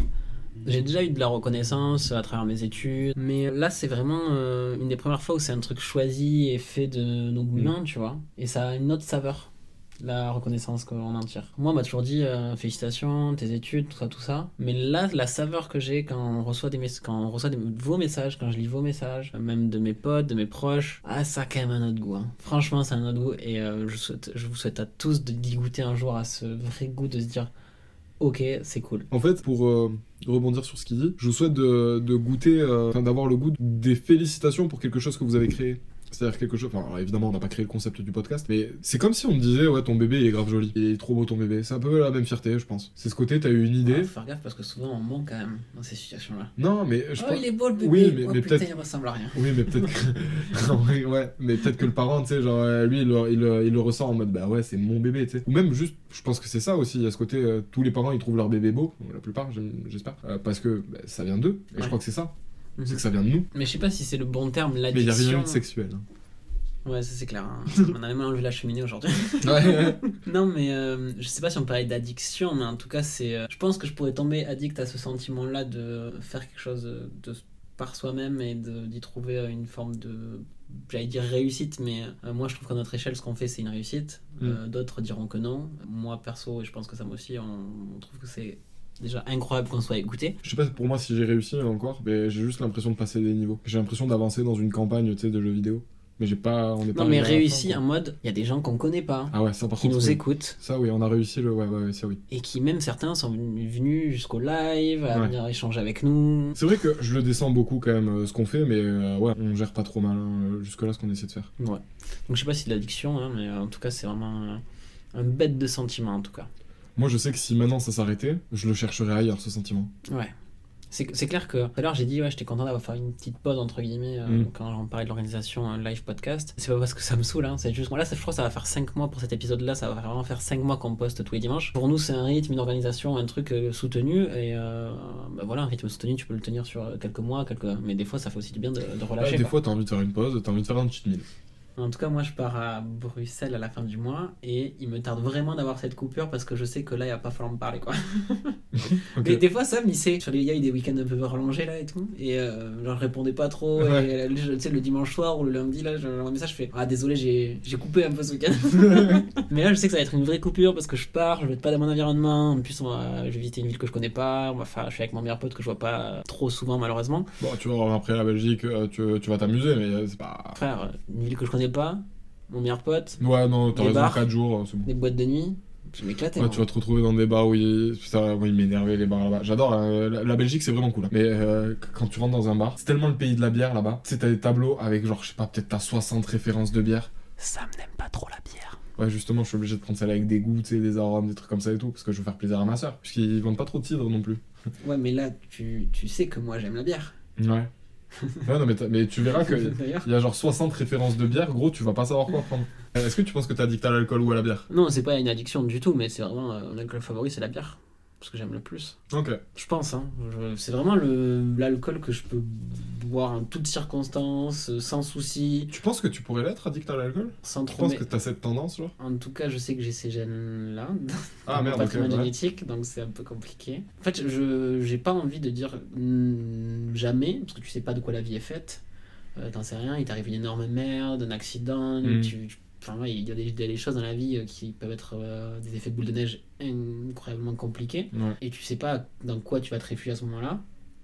J'ai déjà eu de la reconnaissance à travers mes études, mais là, c'est vraiment euh, une des premières fois où c'est un truc choisi et fait de nos mains, tu vois. Et ça a une autre saveur, la reconnaissance qu'on en tire. Moi, on m'a toujours dit euh, félicitations, tes études, tout ça, tout ça. Mais là, la saveur que j'ai quand on reçoit des quand on reçoit des- vos messages, quand je lis vos messages, même de mes potes, de mes proches, ah, ça a quand même un autre goût. hein. Franchement, c'est un autre goût. Et euh, je, souhaite, je vous souhaite à tous de goûter un jour à ce vrai goût de se dire, ok, c'est cool. En fait, pour euh, rebondir sur ce qu'il dit, je vous souhaite de, goûter, euh, d'avoir le goût des félicitations pour quelque chose que vous avez créé. C'est-à-dire quelque chose. Enfin, alors, évidemment, on n'a pas créé le concept du podcast, mais c'est comme si on me disait, ouais, ton bébé il est grave joli, il est trop beau ton bébé. C'est un peu la même fierté, je pense. C'est ce côté, t'as eu une idée. faut faire gaffe parce que souvent on ment quand même dans ces situations-là. Non, mais je oh, pense. il est beau le bébé. Oui, mais- oh, mais peut-être- il ressemble à rien. Oui, mais peut-être que. Ouais, mais peut-être que le parent, tu sais, genre, euh, lui, il le, il, le- il le ressent en mode, bah ouais, c'est mon bébé, tu sais. Ou même juste, je pense que c'est ça aussi, il y a ce côté, euh, tous les parents, ils trouvent leur bébé beau, la plupart, j'espère, euh, parce que bah, ça vient d'eux, et je Ouais. crois que c'est ça. Mhm. C'est que ça vient de nous. Mais je sais pas si c'est le bon terme, Mais il y a l'addiction. rien de sexuel. hein. Ouais, ça c'est clair. hein. on a même enlevé la cheminée aujourd'hui. Ouais, non, mais euh, je sais pas si on parlait d'addiction, mais en tout cas, c'est. euh, je pense que je pourrais tomber addict à ce sentiment-là de faire quelque chose de par soi-même et d'y trouver euh, une forme de. J'allais dire réussite, mais euh, moi je trouve qu'à notre échelle, ce qu'on fait, c'est une réussite. Euh, D'autres diront que non. Moi perso, et je pense que ça aussi, on, on trouve que c'est déjà incroyable qu'on soit écouté. Je sais pas pour moi si j'ai réussi encore, mais j'ai juste l'impression de passer des niveaux. J'ai l'impression d'avancer dans une campagne, de jeux vidéo. Mais j'ai pas. On est pas Non, mais réussi en mode, il y a des gens qu'on connaît pas, Ah ouais, ça par qui contre. nous oui. écoutent, Ça oui, on a réussi le. Ouais, ouais, ouais, ça oui. et qui même certains sont venus jusqu'au live, à Ouais. venir échanger avec nous. C'est vrai que je le descends beaucoup quand même euh, ce qu'on fait, mais euh, ouais, on gère pas trop mal hein, jusque-là ce qu'on essaie de faire. Ouais. Donc je sais pas si de l'addiction, hein, mais euh, en tout cas, c'est vraiment euh, un bête de sentiment en tout cas. Moi je sais que si maintenant ça s'arrêtait, je le chercherais ailleurs ce sentiment. Ouais. C'est clair que tout à l'heure j'ai dit ouais j'étais content d'avoir fait une petite pause entre guillemets euh, Mm. quand on parlait de l'organisation un live podcast. C'est pas parce que ça me saoule, hein, c'est juste moi là je crois que ça va faire 5 mois pour cet épisode là, ça va vraiment faire 5 mois qu'on poste tous les dimanches. Pour nous c'est un rythme, une organisation, un truc euh, soutenu et euh, bah voilà un rythme soutenu tu peux le tenir sur euh, quelques mois, quelques mais des fois ça fait aussi du bien de, de Ouais, relâcher. des quoi. fois t'as envie de faire une pause, t'as envie de faire un petit meal. En tout cas, moi, je pars à Bruxelles à la fin du mois et il me tarde vraiment d'avoir cette coupure parce que je sais que là, il va pas falloir me parler, quoi. Ok. Mais des fois, Sam, il sait. Sur les, il y a eu des week-ends un peu rallongés, là, et tout. Et euh, genre, je répondais pas trop. Ouais. Et euh, tu sais, le dimanche soir ou le lundi, là, j'envoie un message, je fais Ah, désolé, j'ai coupé un peu ce week-end. Mais là, je sais que ça va être une vraie coupure parce que je pars, je vais être pas dans mon environnement. En plus, on va, je vais visiter une ville que je connais pas. On va faire, je suis avec mon meilleur pote que je vois pas trop souvent, malheureusement. Bon, tu vois, après la Belgique, euh, tu, tu vas t'amuser, mais euh, c'est pas. Frère, une ville que je connais pas, mon meilleur pote, Ouais, non, t'as raison, bars. 4 jours, euh, c'est bon. des boîtes de nuit. Je m'éclatais. Ouais, moi. tu vas te retrouver dans des bars où il, putain, moi, il m'énervait les bars là-bas. J'adore, hein, la, la Belgique c'est vraiment cool. hein. Mais euh, quand tu rentres dans un bar, c'est tellement le pays de la bière là-bas. Tu sais, t'as des tableaux avec genre, je sais pas, peut-être t'as 60 références de bière. Sam n'aime pas trop la bière. Ouais, justement, je suis obligé de prendre celle avec des goûts, tu sais, des arômes, des trucs comme ça et tout, parce que je veux faire plaisir à ma soeur. Puisqu'ils vendent pas trop de cidre non plus. Ouais, mais là, tu, tu sais que moi j'aime la bière. Ouais. ouais, non, mais, mais tu verras que. D'ailleurs. Il y a genre 60 références de bière, gros, tu vas pas savoir quoi prendre. Euh, Est-ce que tu penses que t'es addict à l'alcool ou à la bière? Non, c'est pas une addiction du tout, mais c'est vraiment euh, mon alcool favori, c'est la bière. Parce que j'aime le plus. Ok. Je pense, hein. C'est vraiment l'alcool que je peux boire en toutes circonstances, euh, sans souci, Tu penses que tu pourrais l'être addict à l'alcool? Sans Tu trop. penses mais- que t'as cette tendance, genre En tout cas, je sais que j'ai ces gènes-là. Ah dans mon merde, ok. patrimoine ouais. génétique, donc c'est un peu compliqué. En fait, je j'ai pas envie de dire mm, jamais, parce que tu sais pas de quoi la vie est faite. Euh, T'en sais rien, il t'arrive une énorme merde, un accident, Mm. tu, tu- Enfin, il y a des, des choses dans la vie euh, qui peuvent être euh, des effets de boule de neige incroyablement compliqués. Ouais. Et tu sais pas dans quoi tu vas te réfugier à ce moment-là.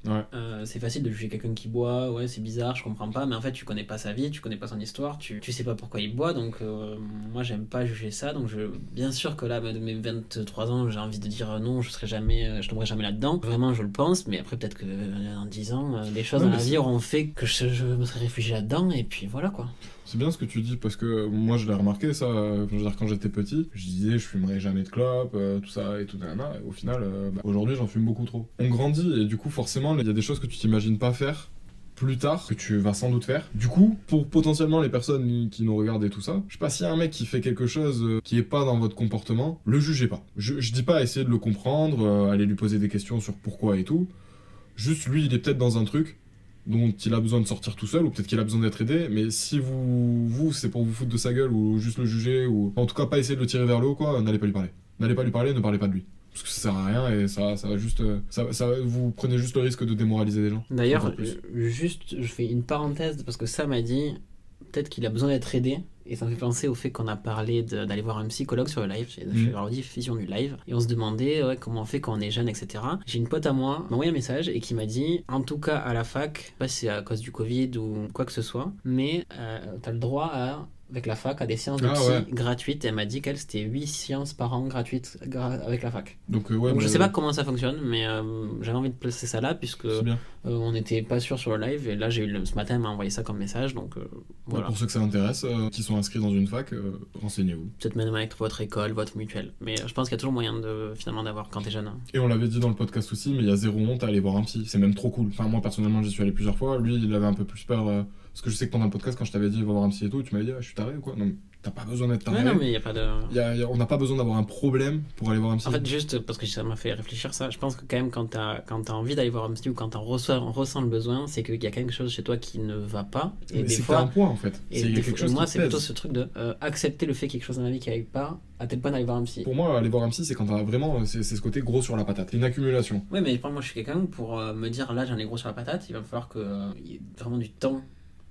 Ouais. Euh, c'est facile de juger quelqu'un qui boit, ouais, c'est bizarre, je comprends pas, mais en fait, tu connais pas sa vie, tu connais pas son histoire, tu, tu sais pas pourquoi il boit, donc euh, moi, j'aime pas juger ça. Donc, je, bien sûr que là, de mes 23 ans, j'ai envie de dire non, je serai jamais, je tomberai jamais là-dedans. Vraiment, je le pense, mais après, peut-être que dans 10 ans, les choses Ouais, dans la vie auront fait que je, je me serai réfugié là-dedans, et puis voilà quoi. C'est bien ce que tu dis parce que moi je l'ai remarqué ça. dire, quand j'étais petit, je disais je fumerai jamais de clope, euh, tout ça et tout nanana, Et au final, euh, bah, aujourd'hui j'en fume beaucoup trop. On grandit et du coup forcément il y a des choses que tu t'imagines pas faire plus tard que tu vas sans doute faire. Du coup, pour potentiellement les personnes qui nous regardent et tout ça, je sais pas s'il y a un mec qui fait quelque chose euh, qui est pas dans votre comportement, le jugez pas. Je, dis pas essayer de le comprendre, aller lui poser des questions sur pourquoi et tout. Juste lui, il est peut-être dans un truc dont il a besoin de sortir tout seul, ou peut-être qu'il a besoin d'être aidé, mais si vous, vous c'est pour vous foutre de sa gueule, ou juste le juger, ou en tout cas pas essayer de le tirer vers le haut, quoi, n'allez pas lui parler. N'allez pas lui parler, ne parlez pas de lui. Parce que ça sert à rien, et ça, ça va juste... euh, Ça, ça, vous prenez juste le risque de démoraliser des gens. D'ailleurs, euh, juste, je fais une parenthèse parce que ça m'a dit peut-être qu'il a besoin d'être aidé. Et ça me fait penser au fait qu'on a parlé d'aller voir un psychologue sur le live, chez Mhm. chez la rediffusion du live, et on se demandait ouais, comment on fait quand on est jeune, etc. J'ai une pote à moi qui m'a envoyé un message et qui m'a dit, en tout cas à la fac, je sais pas si c'est à cause du Covid ou quoi que ce soit, mais euh, t'as le droit à, avec la fac à des séances de Ah psy ouais. gratuites. Et elle m'a dit qu'elle c'était 8 séances par an gratuites gra- avec la fac. Donc, euh, ouais, Donc je sais pas comment ça fonctionne, mais euh, j'avais envie de placer ça là puisque euh, on n'était pas sûr sur le live et là j'ai eu le- ce matin elle m'a envoyé ça comme message donc euh, voilà. Pour ceux que ça intéresse, euh, qui sont inscrits dans une fac, renseignez-vous. Peut-être même avec votre école, votre mutuelle. Mais je pense qu'il y a toujours moyen de finalement d'avoir quand t'es jeune. hein. Et on l'avait dit dans le podcast aussi, mais il y a zéro honte à aller voir un psy. C'est même trop cool. Enfin, moi personnellement, j'y suis allé plusieurs fois. Lui, il avait un peu plus peur. Parce que je sais que pendant le podcast, quand je t'avais dit va voir un psy et tout, tu m'avais dit ah, je suis taré ou quoi? Non, t'as pas besoin d'être taré. Ouais, non mais il a pas de. Y a- il y a- on n'a pas besoin d'avoir un problème pour aller voir un psy. En fait, juste parce que ça m'a fait réfléchir ça, je pense que quand même quand t'as quand t'as envie d'aller voir un psy ou quand t'en reçois, on ressent le besoin, c'est qu'il y a quelque chose chez toi qui ne va pas. Et Mais des t'as un fois, point en fait. et des quelque fois- chose moi c'est plutôt ce truc de euh, accepter le fait qu'il y a quelque chose dans la vie qui n'arrive pas, à tel point d'aller voir un psy. Pour moi, aller voir un psy, c'est quand t'as vraiment. C'est ce côté gros sur la patate. Une accumulation. Ouais, mais moi je suis quelqu'un pour euh, me dire là j'en ai gros sur la patate, il va falloir que euh, y ait vraiment du temps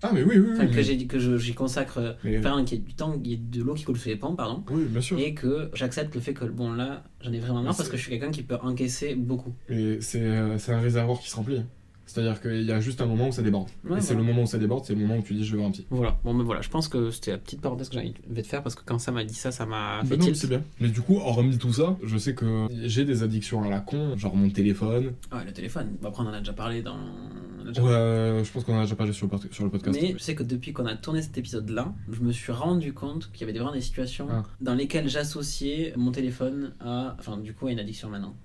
Ah, mais oui, oui, oui. Que mais- que j'y consacre euh, Mais- enfin qu'il y ait du temps qu'il y ait de l'eau qui coule sous les ponts pardon Oui, bien sûr. et que j'accepte le fait que bon là j'en ai vraiment marre parce que je suis quelqu'un qui peut encaisser beaucoup c'est euh, c'est un réservoir qui se remplit. C'est-à-dire qu'il y a juste un moment où ça déborde. Ouais, et c'est voilà. le moment où ça déborde, c'est le moment où tu dis je veux un petit. Voilà, bon, mais voilà, je pense que c'était la petite parenthèse que j'avais de faire parce que quand ça m'a dit ça, ça m'a fait Bah non, tilt. c'est bien. Mais du coup, hormis tout ça, je sais que j'ai des addictions à la con, genre mon téléphone. Ouais, le téléphone. Après, on en a déjà parlé dans. en déjà Ouais, je pense qu'on en a déjà parlé sur le, pod- sur le podcast. Mais je sais que depuis qu'on a tourné cet épisode-là, je me suis rendu compte qu'il y avait vraiment des situations Ah. dans lesquelles j'associais mon téléphone à. Enfin, du coup, à une addiction maintenant.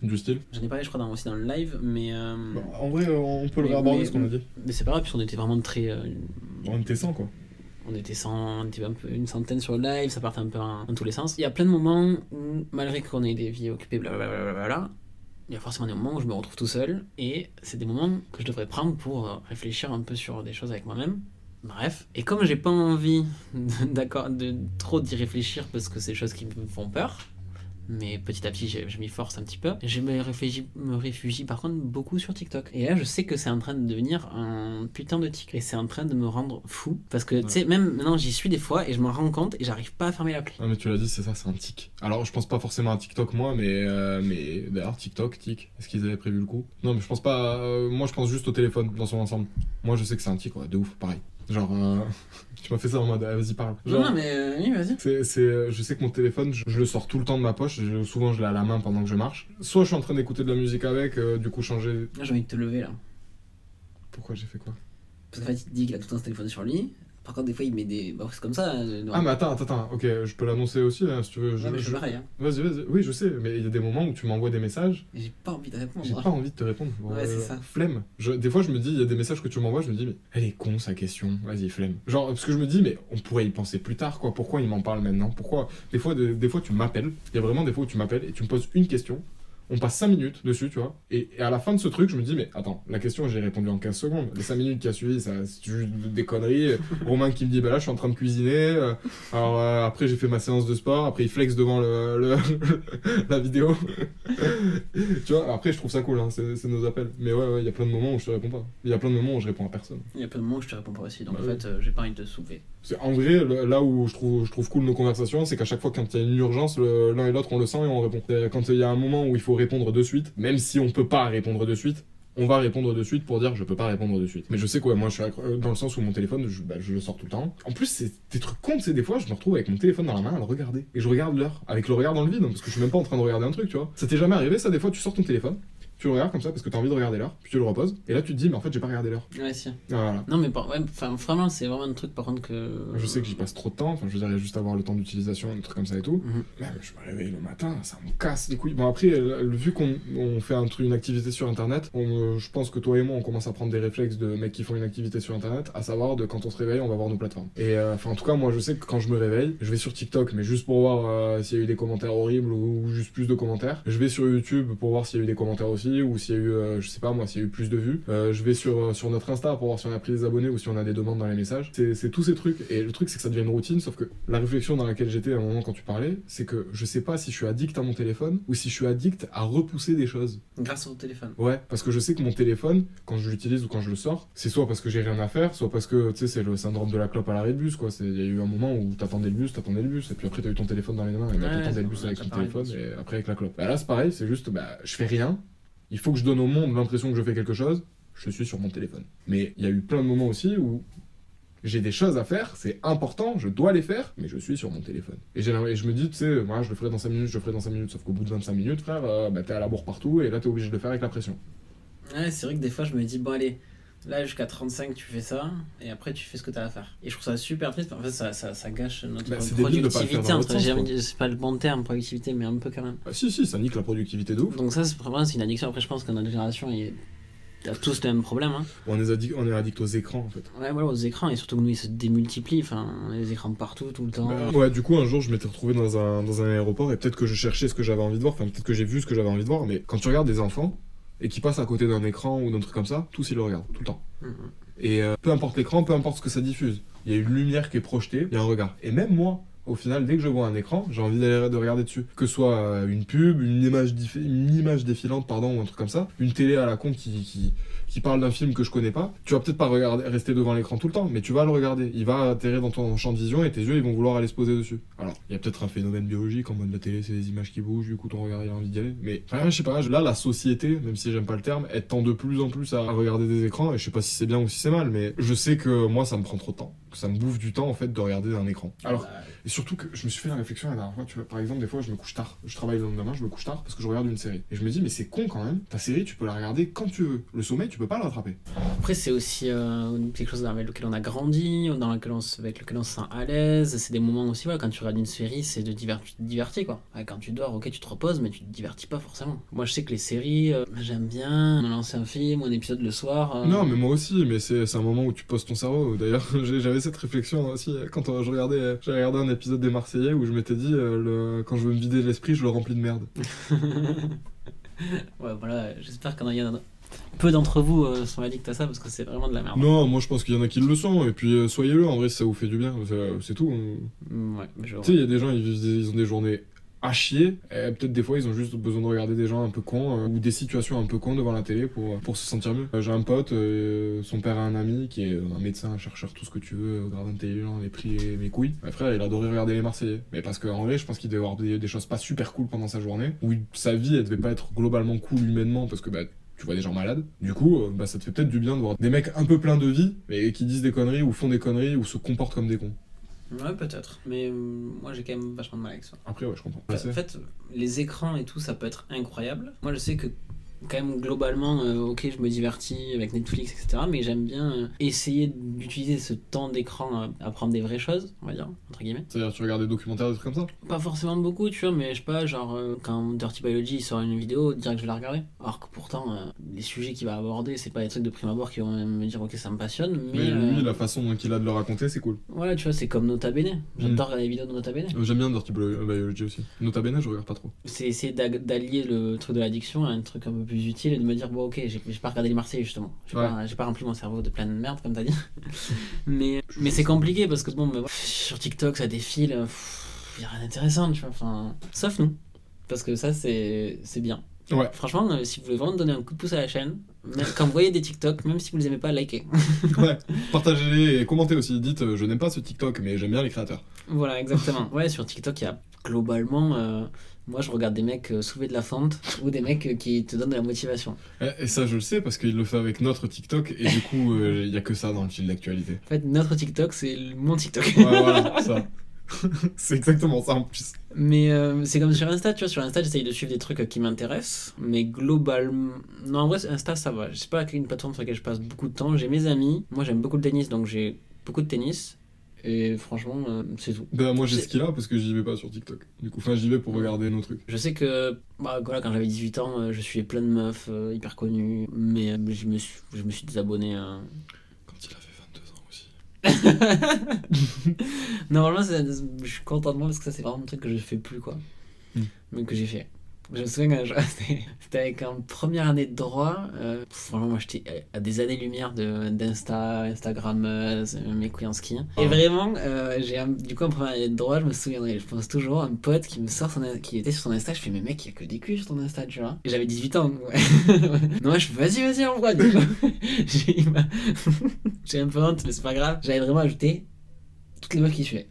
Du style. J'en ai parlé, je crois, dans, aussi dans le live, mais. euh, Bah, en vrai, euh, on peut le Mais- réaborder mais- ce qu'on a dit. Mais c'est pas grave, puisqu'on était vraiment très. euh, On était 100 quoi. on était 100, on était un peu une centaine sur le live, ça partait un peu en, en tous les sens. Il y a plein de moments où, malgré qu'on ait des vies occupées, blablabla, il y a forcément des moments où je me retrouve tout seul, et c'est des moments que je devrais prendre pour réfléchir un peu sur des choses avec moi-même. Bref, et comme j'ai pas envie d'accord de trop d'y réfléchir parce que c'est des choses qui me font peur, mais petit à petit je, je m'y force un petit peu, je me réfugie, me réfugie par contre beaucoup sur TikTok. Et là je sais que c'est en train de devenir un putain de tic, et c'est en train de me rendre fou, parce que tu sais, même maintenant j'y suis des fois et je m'en rends compte et j'arrive pas à fermer l'appli. Ah mais tu l'as dit, c'est ça, c'est un tic. Alors je pense pas forcément à TikTok moi, mais euh, mais d'ailleurs TikTok, tic. Est-ce qu'ils avaient prévu le coup? Non mais je pense pas. euh, moi je pense juste au téléphone dans son ensemble. Moi je sais que c'est un tic, ouais, de ouf, pareil. Genre, euh, tu m'as fait ça en mode, ah, vas-y parle. Non, Genre, non, mais euh, oui, vas-y. C'est, c'est, euh, je sais que mon téléphone, je, je le sors tout le temps de ma poche. je- souvent, je l'ai à la main pendant que je marche. Soit je suis en train d'écouter de la musique avec, euh, du coup changer. J'ai envie de te lever là. Pourquoi j'ai fait quoi? Parce qu'en fait, il te dit qu'il a tout le temps ce téléphone sur lui. Par contre, des fois, il met des. Bah, c'est comme ça. euh, Ah mais attends, attends, attends. Ok, je peux l'annoncer aussi là, si tu veux. Je, Ouais, mais je pareil. Hein. Vas-y, vas-y. Oui, je sais, mais il y a des moments où tu m'envoies des messages. J'ai pas envie de répondre. J'ai pas envie de te répondre. Ouais, c'est ça. Flemme. Je- des fois, je me dis, il y a des messages que tu m'envoies, je me dis, mais elle est con sa question. Vas-y, flemme. Genre, parce que je me dis, mais on pourrait y penser plus tard, quoi. Pourquoi il m'en parle maintenant? Pourquoi Des fois, des, des fois, tu m'appelles. Il y a vraiment des fois où tu m'appelles et tu me poses une question. On passe 5 minutes dessus, tu vois. Et, et à la fin de ce truc, je me dis, mais attends, la question, j'ai répondu en 15 secondes. Les 5 minutes qui a suivi, ça, c'est juste des conneries. Romain qui me dit, bah là, je suis en train de cuisiner. euh, alors, euh, après, j'ai fait ma séance de sport. Après, il flex devant le, le- la vidéo. tu vois, après, je trouve ça cool, hein, c'est c'est nos appels. Mais ouais, ouais, il y a plein de moments où je te réponds pas. Il y a plein de moments où je réponds à personne. Il y a plein de moments où je te réponds pas aussi. Donc Bah en fait, euh, j'ai pas envie de te soulever. C'est- En vrai, le- là où je trouve, je trouve cool nos conversations, c'est qu'à chaque fois quand il y a une urgence, le- l'un et l'autre on le sent et on répond. Quand il y a un moment où il faut répondre de suite, même si on peut pas répondre de suite, on va répondre de suite pour dire je peux pas répondre de suite. Mais je sais quoi, moi je suis dans le sens où mon téléphone, je, bah, je le sors tout le temps. En plus, c'est des trucs cons, c'est des fois je me retrouve avec mon téléphone dans la main à le regarder. Et je regarde l'heure, avec le regard dans le vide, parce que je suis même pas en train de regarder un truc, tu vois. Ça t'est jamais arrivé ça, des fois tu sors ton téléphone, tu le regardes comme ça parce que t'as envie de regarder l'heure, puis tu le reposes, et là tu te dis mais en fait j'ai pas regardé l'heure. Ouais, si. Voilà. Non, mais par- ouais, vraiment, c'est vraiment un truc par contre que. Je sais que j'y passe trop de temps, enfin je veux dire, juste avoir le temps d'utilisation, des trucs comme ça et tout. Mhm. Même je me réveille le matin, ça me casse les couilles. Bon après, euh, vu qu'on on fait un truc, une activité sur internet, on, euh, je pense que toi et moi on commence à prendre des réflexes de mecs qui font une activité sur internet, à savoir de quand on se réveille, on va voir nos plateformes. Et euh, enfin en tout cas, moi je sais que quand je me réveille, je vais sur TikTok, mais juste pour voir euh, s'il y a eu des commentaires horribles ou, ou juste plus de commentaires. Je vais sur YouTube pour voir s'il y a eu des commentaires aussi, ou s'il y a eu, euh, je sais pas moi, s'il y a eu plus de vues. Euh, je vais sur, euh, sur notre Insta pour voir si on a pris des abonnés ou si on a des demandes dans les messages. C'est tous ces trucs. Et le truc, c'est que ça devient une routine, sauf que la réflexion dans laquelle j'étais à un moment quand tu parlais, c'est que je sais pas si je suis addict à mon téléphone ou si je suis addict à repousser des choses. Grâce au téléphone. Ouais, parce que je sais que mon téléphone, quand je l'utilise ou quand je le sors, c'est soit parce que j'ai rien à faire, soit parce que, tu sais, c'est le syndrome de la clope à l'arrêt de bus, quoi. Il y a eu un moment où t'attendais le bus, t'attendais le bus, et puis après t'as eu ton téléphone dans les mains, et bah, Ouais, t'attendais le bus avec ton téléphone, et après avec la clope. Bah là, c'est pareil, c'est juste, bah, je fais rien, il faut que je donne au monde l'impression que je fais quelque chose, je suis sur mon téléphone. Mais il y a eu plein de moments aussi où j'ai des choses à faire, c'est important, je dois les faire, mais je suis sur mon téléphone. Et, je me dis, tu sais, moi je le ferai dans 5 minutes, je le ferai dans 5 minutes, sauf qu'au bout de 25 minutes, frère, euh, bah, t'es à la bourre partout, et là t'es obligé de le faire avec la pression. Ouais, c'est vrai que des fois, je me dis, bon, allez, là, jusqu'à 35, tu fais ça, et après, tu fais ce que t'as à faire. Et je trouve ça super triste, en fait, ça, ça, ça gâche notre Bah, productivité. entre- C'est pas le bon terme, productivité, mais un peu quand même. Ah, si, si, ça nique la productivité de ouf. Donc, ça, c'est vraiment une addiction. Après, je pense que notre génération, il a tous le même problème. Hein. On est, addict, on est addict aux écrans en fait. Ouais, voilà, aux écrans, et surtout que nous, ils se démultiplient. Enfin, on a les écrans partout, tout le temps. Bah, ouais, du coup, un jour, je m'étais retrouvé dans un, dans un aéroport et peut-être que je cherchais ce que j'avais envie de voir, enfin, peut-être que j'ai vu ce que j'avais envie de voir, mais quand tu regardes des enfants et qui passent à côté d'un écran ou d'un truc comme ça, tous ils le regardent, tout le temps. Mhm. Et euh, peu importe l'écran, peu importe ce que ça diffuse, il y a une lumière qui est projetée, il y a un regard. Et même moi, au final, dès que je vois un écran, j'ai envie d'aller de regarder dessus. Que ce soit euh, une pub, une image, une image défilante, pardon, ou un truc comme ça, une télé à la con qui, qui, qui parle d'un film que je connais pas, tu vas peut-être pas regarder, rester devant l'écran tout le temps, mais tu vas le regarder. Il va atterrir dans ton champ de vision et tes yeux, ils vont vouloir aller se poser dessus. Alors, il y a peut-être un phénomène biologique en mode la télé, c'est des images qui bougent, du coup ton regard il a envie d'y aller. Mais enfin, je sais pas, là, la société, même si j'aime pas le terme, elle tend de plus en plus à regarder des écrans, et je sais pas si c'est bien ou si c'est mal, mais je sais que moi, ça me prend trop de temps. Que ça me bouffe du temps, en fait, de regarder un écran. Alors, et surtout que je me suis fait la réflexion la dernière fois, tu vois, par exemple, des fois je me couche tard. Je travaille le lendemain, je me couche tard parce que je regarde une série. Et je me dis, mais c'est con quand même, ta série tu peux la regarder quand tu veux. Le sommeil, tu peux pas le rattraper. Après, c'est aussi euh, quelque chose avec lequel on a grandi, dans lequel on, avec lequel on se sent à l'aise. C'est des moments aussi, voilà, quand tu regardes une série, c'est de divers, tu te divertis, quoi. Ouais, quand tu dors, ok, tu te reposes, mais tu te divertis pas forcément. Moi, je sais que les séries, euh, j'aime bien me lancer un film un épisode le soir. euh, Non, mais moi aussi, mais c'est un moment où tu poses ton cerveau. D'ailleurs, j'avais cette réflexion aussi quand je regardais, j'ai regardé un épisode des Marseillais où je m'étais dit, le... quand je veux me vider l'esprit, je le remplis de merde. Ouais, voilà, j'espère en a peu d'entre vous euh, sont addicts à ça parce que c'est vraiment de la merde. Non, moi je pense qu'il y en a qui le sont, et puis euh, soyez-le, en vrai, ça vous fait du bien, c'est c'est tout. Mm, Ouais, Tu sais, il y a des gens, ils, ont des journées à chier, et peut-être des fois ils ont juste besoin de regarder des gens un peu cons, euh, ou des situations un peu cons devant la télé pour, pour se sentir mieux. J'ai un pote, son père a un ami qui est un médecin, un chercheur, tout ce que tu veux, grave intelligent, les prix et mes couilles. Mon frère, il adorait regarder les Marseillais. Mais parce qu'en vrai, je pense qu'il devait avoir des, des choses pas super cool pendant sa journée, où sa vie, elle devait pas être globalement cool humainement, parce que bah, tu vois des gens malades. Du coup, euh, bah, ça te fait peut-être du bien de voir des mecs un peu pleins de vie, mais qui disent des conneries, ou font des conneries, ou se comportent comme des cons. Ouais, peut-être. Mais euh, moi, j'ai quand même vachement de mal avec ça. Après, ouais, je comprends. En fait, les écrans et tout, ça peut être incroyable. Moi, je sais que quand même globalement, euh, ok, je me divertis avec Netflix, etc. Mais j'aime bien euh, essayer d'utiliser ce temps d'écran à à apprendre des vraies choses, on va dire, entre guillemets. C'est-à-dire, tu regardes des documentaires, des trucs comme ça? Pas forcément beaucoup, tu vois, mais je sais pas, genre euh, quand Dirty Biology sort une vidéo, direct je vais la regarder. Alors que pourtant, euh, les sujets qu'il va aborder, c'est pas des trucs de prime abord qui vont me dire ok, ça me passionne, mais. Mais lui, la façon dont il a de le raconter, c'est cool. Voilà, tu vois, c'est comme Nota Bene. Mm. J'adore regarder les vidéos de Nota Bene. J'aime bien Dirty Bio- Biology aussi. Nota Bene, je regarde pas trop. c'est essayer d'allier le truc de l'addiction à un truc un peu plus utile et de me dire bon ok j'ai pas regardé les Marseillais justement j'ai Ouais. pas, pas rempli mon cerveau de plein de merde comme t'as dit mais mais c'est compliqué parce que bon sur TikTok ça défile pff, y a rien d'intéressant tu vois enfin sauf nous parce que ça c'est c'est bien Ouais. franchement euh, si vous voulez vraiment donner un coup de pouce à la chaîne même- quand vous voyez des TikTok même si vous les aimez pas likez ouais. Partagez-les et commentez aussi. Dites, euh, je n'aime pas ce TikTok, mais j'aime bien les créateurs. voilà exactement ouais sur TikTok il y a globalement euh, moi je regarde des mecs euh, soulever de la fente ou des mecs euh, qui te donnent de la motivation Et, et ça, je le sais parce qu'il le fait avec notre TikTok, et du coup, euh, il y a que ça dans le fil d'actualité. En fait, notre TikTok, c'est mon TikTok. Ouais, voilà, ça. c'est exactement ça en plus. Mais euh, c'est comme sur Insta, tu vois. Sur Insta, j'essaye de suivre des trucs qui m'intéressent. Mais globalement. Non, en vrai, Insta, ça va. Je sais pas une plateforme sur laquelle je passe beaucoup de temps. J'ai mes amis. Moi, j'aime beaucoup le tennis, donc j'ai beaucoup de tennis. Et franchement, euh, c'est tout. Ben, moi, j'ai ce qu'il a parce que j'y vais pas sur TikTok. Du coup, enfin, j'y vais pour regarder nos trucs. Je sais que bah, voilà, quand j'avais 18 ans, euh, je suivais plein de meufs euh, hyper connues. Mais euh, je, me suis, je me suis désabonné. Quand il avait 22 ans aussi. Normalement, je suis content de moi parce que ça, c'est vraiment un truc que je fais plus, quoi. Hmm. Mais que j'ai fait. Je me souviens quand c'était c'était avec en première année de droit. euh, franchement, moi, j'étais à des années-lumière de- d'Insta, Instagrammeuse, euh, mes couilles en ski. Et vraiment, euh, j'ai du coup, en première année de droit, je me souviendrai, je pense toujours, un pote qui me sort son, qui était sur son Insta. Je fais, mais mec, il y a que des culs sur ton Insta, tu vois. Et j'avais 18 ans. Ouais. non, je fais, vas-y, vas-y, envoie. j'ai un peu honte, mais c'est pas grave. J'avais vraiment ajouté toutes les meufs qui suivaient.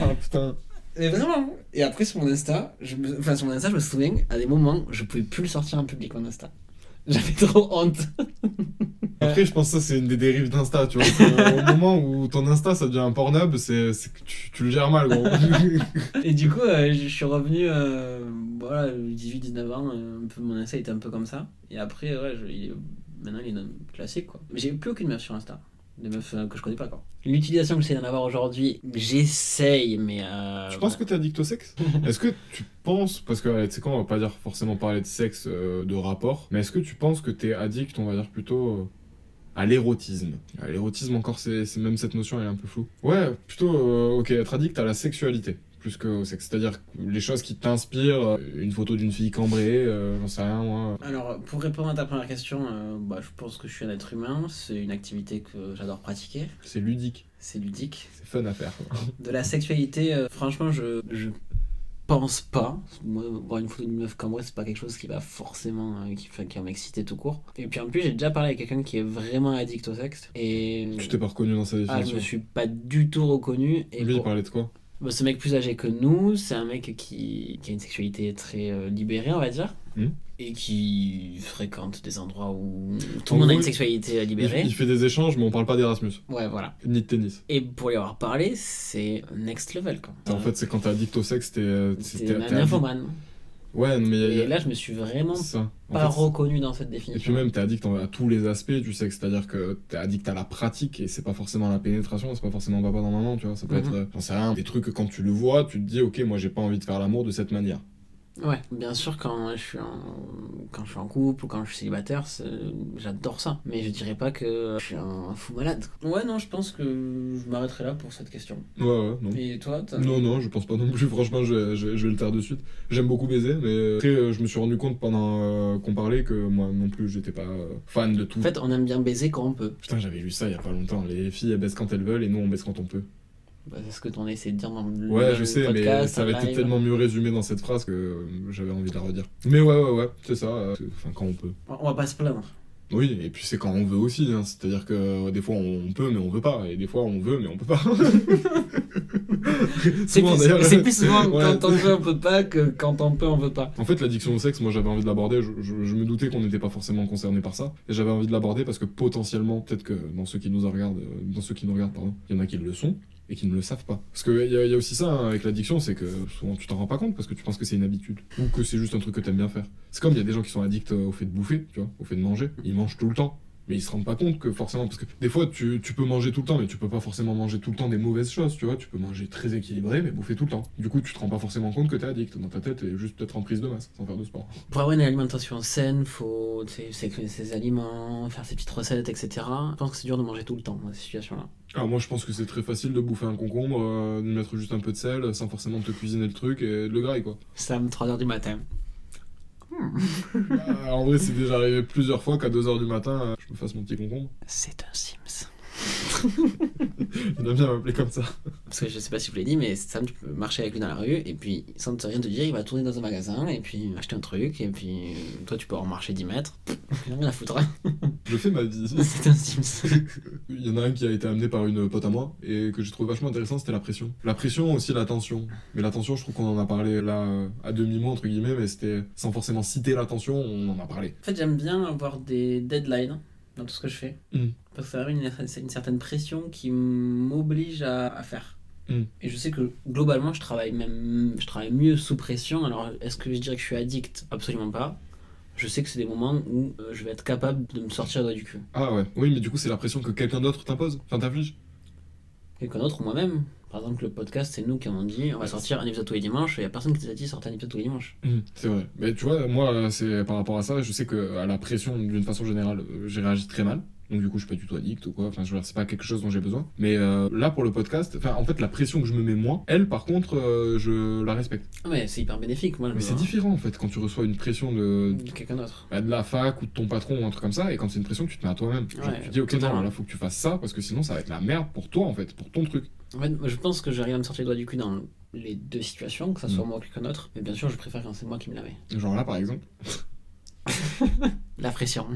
Ah putain. Mais vraiment. Et après sur mon Insta, je me... enfin sur mon Insta, je me souviens, à des moments, je pouvais plus le sortir en public mon Insta. J'avais trop honte. Après, je pense que ça, c'est une des dérives d'Insta, tu vois. Au moment où ton Insta, ça devient un Pornhub, c'est que tu, tu le gères mal, gros. Et du coup, euh, je suis revenu, euh, voilà, 18-19 ans, euh, un peu, mon Insta était un peu comme ça. Et après, ouais, je- il est- maintenant il est classique quoi. Mais j'ai plus aucune meuf sur Insta. Des meufs euh, que je connais pas quoi. L'utilisation que j'essaie d'en avoir aujourd'hui, j'essaye, mais. Euh, Tu penses que t'es addict au sexe? Est-ce que tu penses, parce que tu sais quoi, on va pas dire forcément parler de sexe, euh, de rapport, mais est-ce que tu penses que t'es addict, on va dire plutôt euh, à l'érotisme? À L'érotisme encore, c'est c'est même cette notion, elle est un peu floue. Ouais, plutôt, euh, ok, être addict à la sexualité. Plus qu'au sexe. C'est-à-dire les choses qui t'inspirent, euh, une photo d'une fille cambrée, euh, j'en sais rien, moi. Alors, pour répondre à ta première question, euh, bah, je pense que je suis un être humain. C'est une activité que j'adore pratiquer. C'est ludique. c'est ludique. C'est fun à faire. De la sexualité, euh, franchement, je, je pense pas. Moi, voir une photo d'une meuf moi, c'est pas quelque chose qui va forcément, euh, qui, enfin, qui va m'exciter tout court. Et puis en plus, j'ai déjà parlé avec quelqu'un qui est vraiment addict au sexe. Et. Tu t'es pas reconnu dans sa Ah, je définition. me suis pas du tout reconnu. Et Lui, il pour- parlait de quoi? Bah, ce mec plus âgé que nous, c'est un mec qui, qui a une sexualité très euh, libérée, on va dire. Mhm. Et qui fréquente des endroits où tout le monde a une sexualité il, libérée. il fait des échanges, mais on parle pas d'Erasmus, Ouais, voilà. ni de tennis. Et pour lui avoir parlé, c'est next level, quoi. En fait, c'est quand t'es addict au sexe, t'es. euh, t'es- un nymphomane. Ouais, mais. Et là, je me suis vraiment ça. Pas fait, reconnu dans cette Et définition. puis même, t'es addict à tous les aspects du sexe, c'est-à-dire que t'es addict à la pratique et c'est pas forcément la pénétration, c'est pas forcément papa dans maman, tu vois. Ça peut Mhm. être, euh, j'en sais rien, des trucs que quand tu le vois, tu te dis, ok, moi j'ai pas envie de faire l'amour de cette manière. Ouais, bien sûr, quand je suis en, quand je suis en couple ou quand je suis célibataire, c'est- j'adore ça. Mais je dirais pas que je suis un fou malade. Ouais, non, je pense que je m'arrêterai là pour cette question. Ouais, ouais, non. Et toi, t'as- Non, non, je pense pas non plus. Franchement, je, vais- je vais- je vais le taire de suite. J'aime beaucoup baiser, mais euh, après, euh, je me suis rendu compte pendant euh, qu'on parlait que moi non plus, j'étais pas euh, fan de tout. En fait, on aime bien baiser quand on peut. Putain, j'avais lu ça il y a pas longtemps. Les filles, elles baissent quand elles veulent et nous, on baisse quand on peut. Bah, c'est ce que t'en as essayé de dire dans le Ouais, je sais, mais podcast, ça avait été live. tellement mieux résumé dans cette phrase que j'avais envie de la redire. Mais ouais, ouais, ouais, c'est ça. euh, Enfin, quand on peut. On va pas se plaindre. Oui, et puis c'est quand on veut aussi. hein. C'est-à-dire que euh, des fois, on peut, mais on veut pas. Et des fois, on veut, mais on peut pas. C'est plus, plus souvent Ouais. quand on veut, on peut pas que quand on peut, on veut pas. En fait, l'addiction au sexe, moi j'avais envie de l'aborder. Je, je- je me doutais qu'on n'était pas forcément concerné par ça, et j'avais envie de l'aborder parce que potentiellement, peut-être que dans ceux qui nous en regardent, euh, dans ceux qui nous regardent, pardon, il y en a qui le sont et qui ne le savent pas. Parce qu'il y, y a aussi ça hein, avec l'addiction, c'est que souvent tu t'en rends pas compte parce que tu penses que c'est une habitude ou que c'est juste un truc que t'aimes bien faire. C'est comme il y a des gens qui sont addicts euh, au fait de bouffer, tu vois, au fait de manger. Ils mangent tout le temps. Mais ils se rendent pas compte que forcément, parce que des fois tu, tu peux manger tout le temps, mais tu peux pas forcément manger tout le temps des mauvaises choses, tu vois. Tu peux manger très équilibré, mais bouffer tout le temps. Du coup, tu te rends pas forcément compte que t'es addict. Dans ta tête, t'es juste peut-être en prise de masse, sans faire de sport. Pour avoir une alimentation saine, faut sélectionner ses aliments, faire ses petites recettes, etc. Je pense que c'est dur de manger tout le temps dans ces situations-là. Alors moi je pense que c'est très facile de bouffer un concombre, euh, de mettre juste un peu de sel, sans forcément te cuisiner le truc et de le grailler quoi. Sam, 3h du matin. Euh, en vrai c'est déjà arrivé plusieurs fois qu'à 2h du matin euh, je me fasse mon petit concombre. C'est un Sims. Il aime bien m'appeler comme ça. Parce que je sais pas si je vous l'ai dit, mais Sam, tu peux marcher avec lui dans la rue, et puis sans te rien te dire, il va tourner dans un magasin, et puis acheter un truc, et puis euh, toi tu peux en marcher 10 mètres. Rien à foutre. Je fais ma vie. C'est un Sims. Il y en a un qui a été amené par une pote à moi et que j'ai trouvé vachement intéressant, c'était la pression. La pression aussi la tension. Mais la tension je trouve qu'on en a parlé là à demi-mot entre guillemets, mais c'était sans forcément citer la tension, on en a parlé. En fait, j'aime bien avoir des deadlines dans tout ce que je fais. Mm. Ça a une, une certaine pression qui m'oblige à, à faire. Mm. Et je sais que globalement, je travaille même je travaille mieux sous pression. Alors, est-ce que je dirais que je suis addict? Absolument pas. Je sais que c'est des moments où euh, je vais être capable de me sortir du cul. Ah ouais, oui mais du coup c'est la pression que quelqu'un d'autre t'impose, enfin t'inflige? Quelqu'un d'autre ou moi-même. Par exemple, le podcast, c'est nous qui avons dit on va sortir un épisode tous les dimanches, et il n'y a personne qui nous a dit sortir un épisode tous les dimanches. C'est vrai. Mais tu vois, moi, c'est par rapport à ça, je sais que à la pression, d'une façon générale, euh, j'ai réagi très mal. Donc du coup, je suis pas du tout addict ou quoi. Enfin, je veux dire, c'est pas quelque chose dont j'ai besoin. Mais euh, là, pour le podcast, enfin, en fait, la pression que je me mets moi, elle, par contre, euh, je la respecte. Ah, mais c'est hyper bénéfique, moi. Mais c'est différent, en fait, quand tu reçois une pression de, de quelqu'un d'autre. bah, de la fac ou de ton patron ou un truc comme ça, et quand c'est une pression que tu te mets à toi-même. Genre, Ouais, tu te dis, ok, non, là, faut que tu fasses ça, parce que sinon, ça va être la merde pour toi, en fait, pour ton truc. En fait, je pense que j'arrive à me sortir le doigt du cul dans les deux situations, que ça soit Mm. moi ou quelqu'un d'autre. Mais bien sûr, je préfère quand c'est moi qui me la mets. Genre là, par exemple, La pression.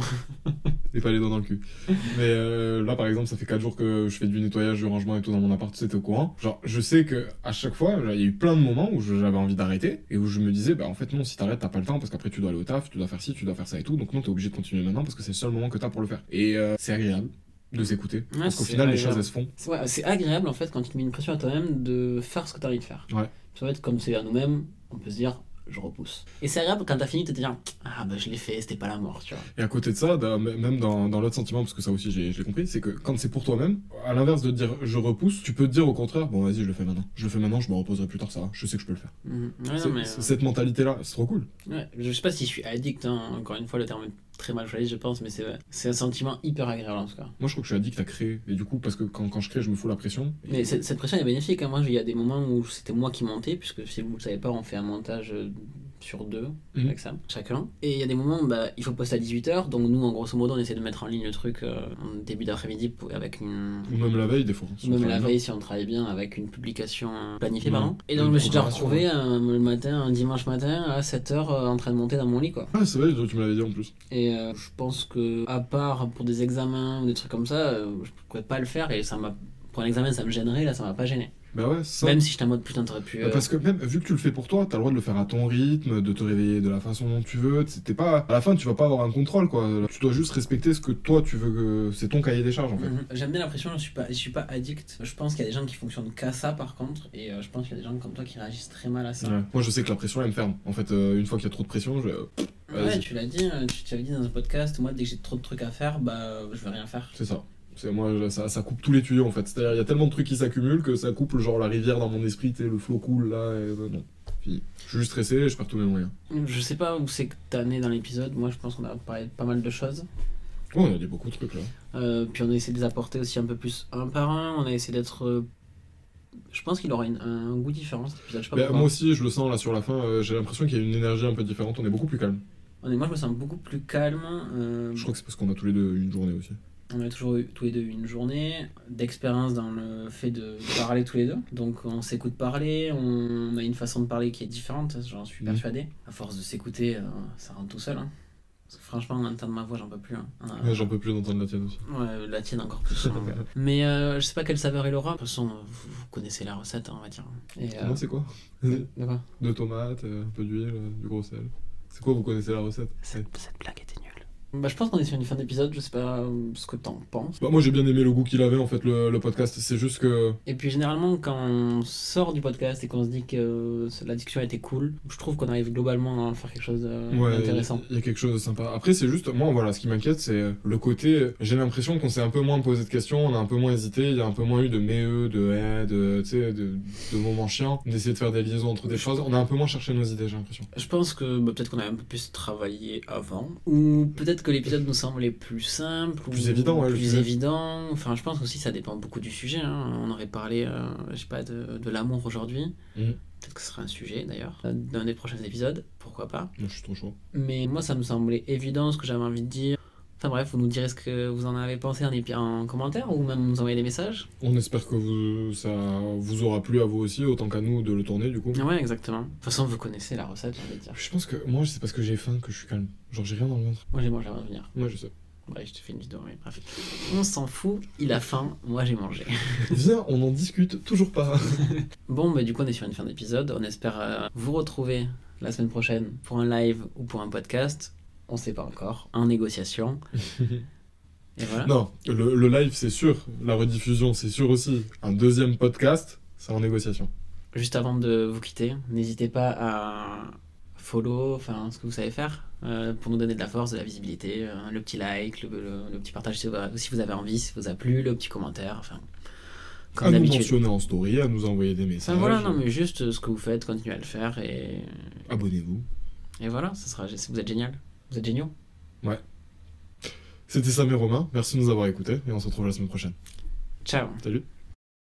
et pas les doigts dans le cul. Mais euh, là, par exemple, ça fait 4 jours que je fais du nettoyage, du rangement et tout dans mon appart, c'était au courant. Genre, je sais que à chaque fois, il y a eu plein de moments où j'avais envie d'arrêter et où je me disais, bah en fait, non, si t'arrêtes, t'as pas le temps parce qu'après tu dois aller au taf, tu dois faire ci, tu dois faire ça et tout. Donc non, t'es obligé de continuer maintenant parce que c'est le seul moment que t'as pour le faire. Et euh, c'est agréable de s'écouter. parce qu'au final, les choses, elles se font. Ouais, c'est agréable en fait quand tu te mets une pression à toi-même de faire ce que tu as envie de faire. Ouais. Ça va être comme c'est à nous-mêmes, on peut se dire je repousse. Et c'est agréable quand t'as fini de te dire ah bah je l'ai fait, c'était pas la mort, tu vois. Et à côté de ça, dans- même dans, dans l'autre sentiment, parce que ça aussi j'ai j'ai compris, c'est que quand c'est pour toi-même, à l'inverse de te dire je repousse, tu peux te dire au contraire, bon vas-y, je le fais maintenant. Je le fais maintenant, je me reposerai plus tard, ça va, je sais que je peux le faire. Ouais, C'est- non, mais, c'est- euh, Cette mentalité-là, c'est trop cool. ouais. Je sais pas si je suis addict, hein. encore une fois le terme très mal choisi je pense, mais c'est un sentiment hyper agréable en tout cas. Moi je crois que je suis addict à créer, et du coup, parce que quand, quand je crée, je me fous la pression. Et- Mais cette, cette pression est bénéfique. hein. Moi, il y a des moments où c'était moi qui montais, puisque si vous ne le savez pas, on fait un montage euh, sur deux Mhm. avec ça, chacun. Et il y a des moments, bah, il faut poster à 18h, donc nous, en grosso modo, on essaie de mettre en ligne le truc euh, en début d'après-midi avec une. Ou même la veille, des fois. si on Même travaille la bien. veille, si on travaille bien, avec une publication planifiée, Ouais. pardon. Et donc, je me suis déjà retrouvé un, le matin, un dimanche matin, à 7h, en train de monter dans mon lit, quoi. Ouais, c'est vrai, tu me l'avais dit en plus. Et euh, je pense que, à part pour des examens ou des trucs comme ça, euh, je pourrais pas le faire et ça m'a. Pour un examen, ça me gênerait, là, ça m'a pas gêné. Bah ouais, c'est ça. Même si j'étais en mode putain, t'aurais pu. Bah, euh, Parce que même vu que tu le fais pour toi, t'as le droit de le faire à ton rythme, de te réveiller de la façon dont tu veux. T'es pas à la fin, tu vas pas avoir un contrôle quoi. Tu dois juste respecter ce que toi tu veux. que- C'est ton cahier des charges en fait. Mhm. J'aime bien l'impression, je suis pas, je suis pas addict. Je pense qu'il y a des gens qui fonctionnent qu'à ça par contre, et euh, je pense qu'il y a des gens comme toi qui réagissent très mal à ça. Ouais. Moi je sais que la pression elle me ferme. En fait, euh, une fois qu'il y a trop de pression, je vais. Ouais, tu l'as dit, euh, tu tu avais dit dans un podcast, moi dès que j'ai trop de trucs à faire, bah je vais rien faire. C'est ça. C'est moi ça, ça coupe tous les tuyaux en fait. C'est-à-dire il y a tellement de trucs qui s'accumulent que ça coupe genre la rivière dans mon esprit, le flot coule là. Et, euh, non. Fini. Je suis juste stressé, et je perds tous mes moyens. Je sais pas où c'est que t'as né dans l'épisode, moi je pense qu'on a parlé de pas mal de choses. Oh, on a dit beaucoup de trucs là. Euh, puis on a essayé de les apporter aussi un peu plus un par un, on a essayé d'être. euh, Je pense qu'il aura une- un goût différent cet épisode, je sais pas Bah, pourquoi. moi aussi, je le sens là sur la fin. J'ai l'impression qu'il y a une énergie un peu différente. On est beaucoup plus calme. Honnêtement, je me sens beaucoup plus calme. Je crois que c'est parce qu'on a tous les deux une journée aussi. On a toujours eu tous les deux une journée d'expérience dans le fait de parler tous les deux. Donc on s'écoute parler, on a une façon de parler qui est différente, j'en suis Mhm. persuadé. À force de s'écouter, euh, ça rentre tout seul. hein. Parce que franchement, entendre ma voix, j'en peux plus. hein. Euh, Ouais, J'en peux plus d'entendre la tienne aussi. ouais, la tienne encore plus. hein. Mais euh, je sais pas quelle saveur il aura. De toute façon, vous, vous connaissez la recette, hein, on va dire. Et, euh, Non, c'est quoi? de quoi? Deux tomates, euh, un peu d'huile, euh, du gros sel. C'est quoi, vous connaissez la recette? Cette, cette blague était nulle. Bah, je pense qu'on est sur une fin d'épisode, je sais pas euh, ce que t'en penses. Bah, Moi j'ai bien aimé le goût qu'il avait en fait, le, le podcast. C'est juste que. Et puis généralement, quand on sort du podcast et qu'on se dit que la discussion a été cool, je trouve qu'on arrive globalement à faire quelque chose euh, Ouais, d'intéressant. il y a quelque chose de sympa. Après, c'est juste, moi, voilà, ce qui m'inquiète, c'est le côté. J'ai l'impression qu'on s'est un peu moins posé de questions, on a un peu moins hésité, il y a un peu moins eu de mais, de eh, de, tu sais, de, de moments chiants, d'essayer de faire des liaisons entre des choses. On a un peu moins cherché nos idées, j'ai l'impression. Je pense que bah, peut-être qu'on a un peu plus travaillé avant, ou peut-être que l'épisode nous semblait plus simple, ou Plus évident, ouais, plus évident. Enfin, je pense aussi ça dépend beaucoup du sujet. hein. On aurait parlé, euh, je sais pas, de, de l'amour aujourd'hui. Mhm. Peut-être que ce sera un sujet d'ailleurs, d'un des prochains épisodes, pourquoi pas. Moi, je suis trop chaud. Mais moi, ça me semblait évident ce que j'avais envie de dire. Enfin bref, vous nous direz ce que vous en avez pensé en, en commentaire ou même nous envoyer des messages. On espère que vous, ça vous aura plu à vous aussi, autant qu'à nous de le tourner du coup. Ouais, exactement. De toute façon, vous connaissez la recette, j'ai envie de dire. Je pense que moi, c'est parce que j'ai faim que je suis calme. Genre, j'ai rien dans le ventre. Moi, j'ai mangé avant de venir. Moi, je sais. Ouais, je te fais une vidéo, mais bref. On s'en fout, il a faim, moi j'ai mangé. Viens, on en discute, toujours pas. Bon, bah du coup, on est sur une fin d'épisode. On espère euh, vous retrouver la semaine prochaine pour un live ou pour un podcast. On sait pas encore. En négociation. Et voilà. non, le, le live, c'est sûr. La rediffusion, c'est sûr aussi. Un deuxième podcast, c'est en négociation. Juste avant de vous quitter, n'hésitez pas à follow, enfin ce que vous savez faire, euh, pour nous donner de la force, de la visibilité, euh, le petit like, le, le- le petit partage si vous, si vous avez envie, si vous a plu, le petit commentaire, enfin comme à nous d'habitude. mentionner en story, à nous envoyer des Enfin messages. voilà, non mais juste ce que vous faites, continuez à le faire et, Abonnez-vous. et voilà, ça sera, vous êtes génial, vous êtes géniaux. C'était Sam et Romain. Merci de nous avoir écoutés et on se retrouve la semaine prochaine. Ciao Salut.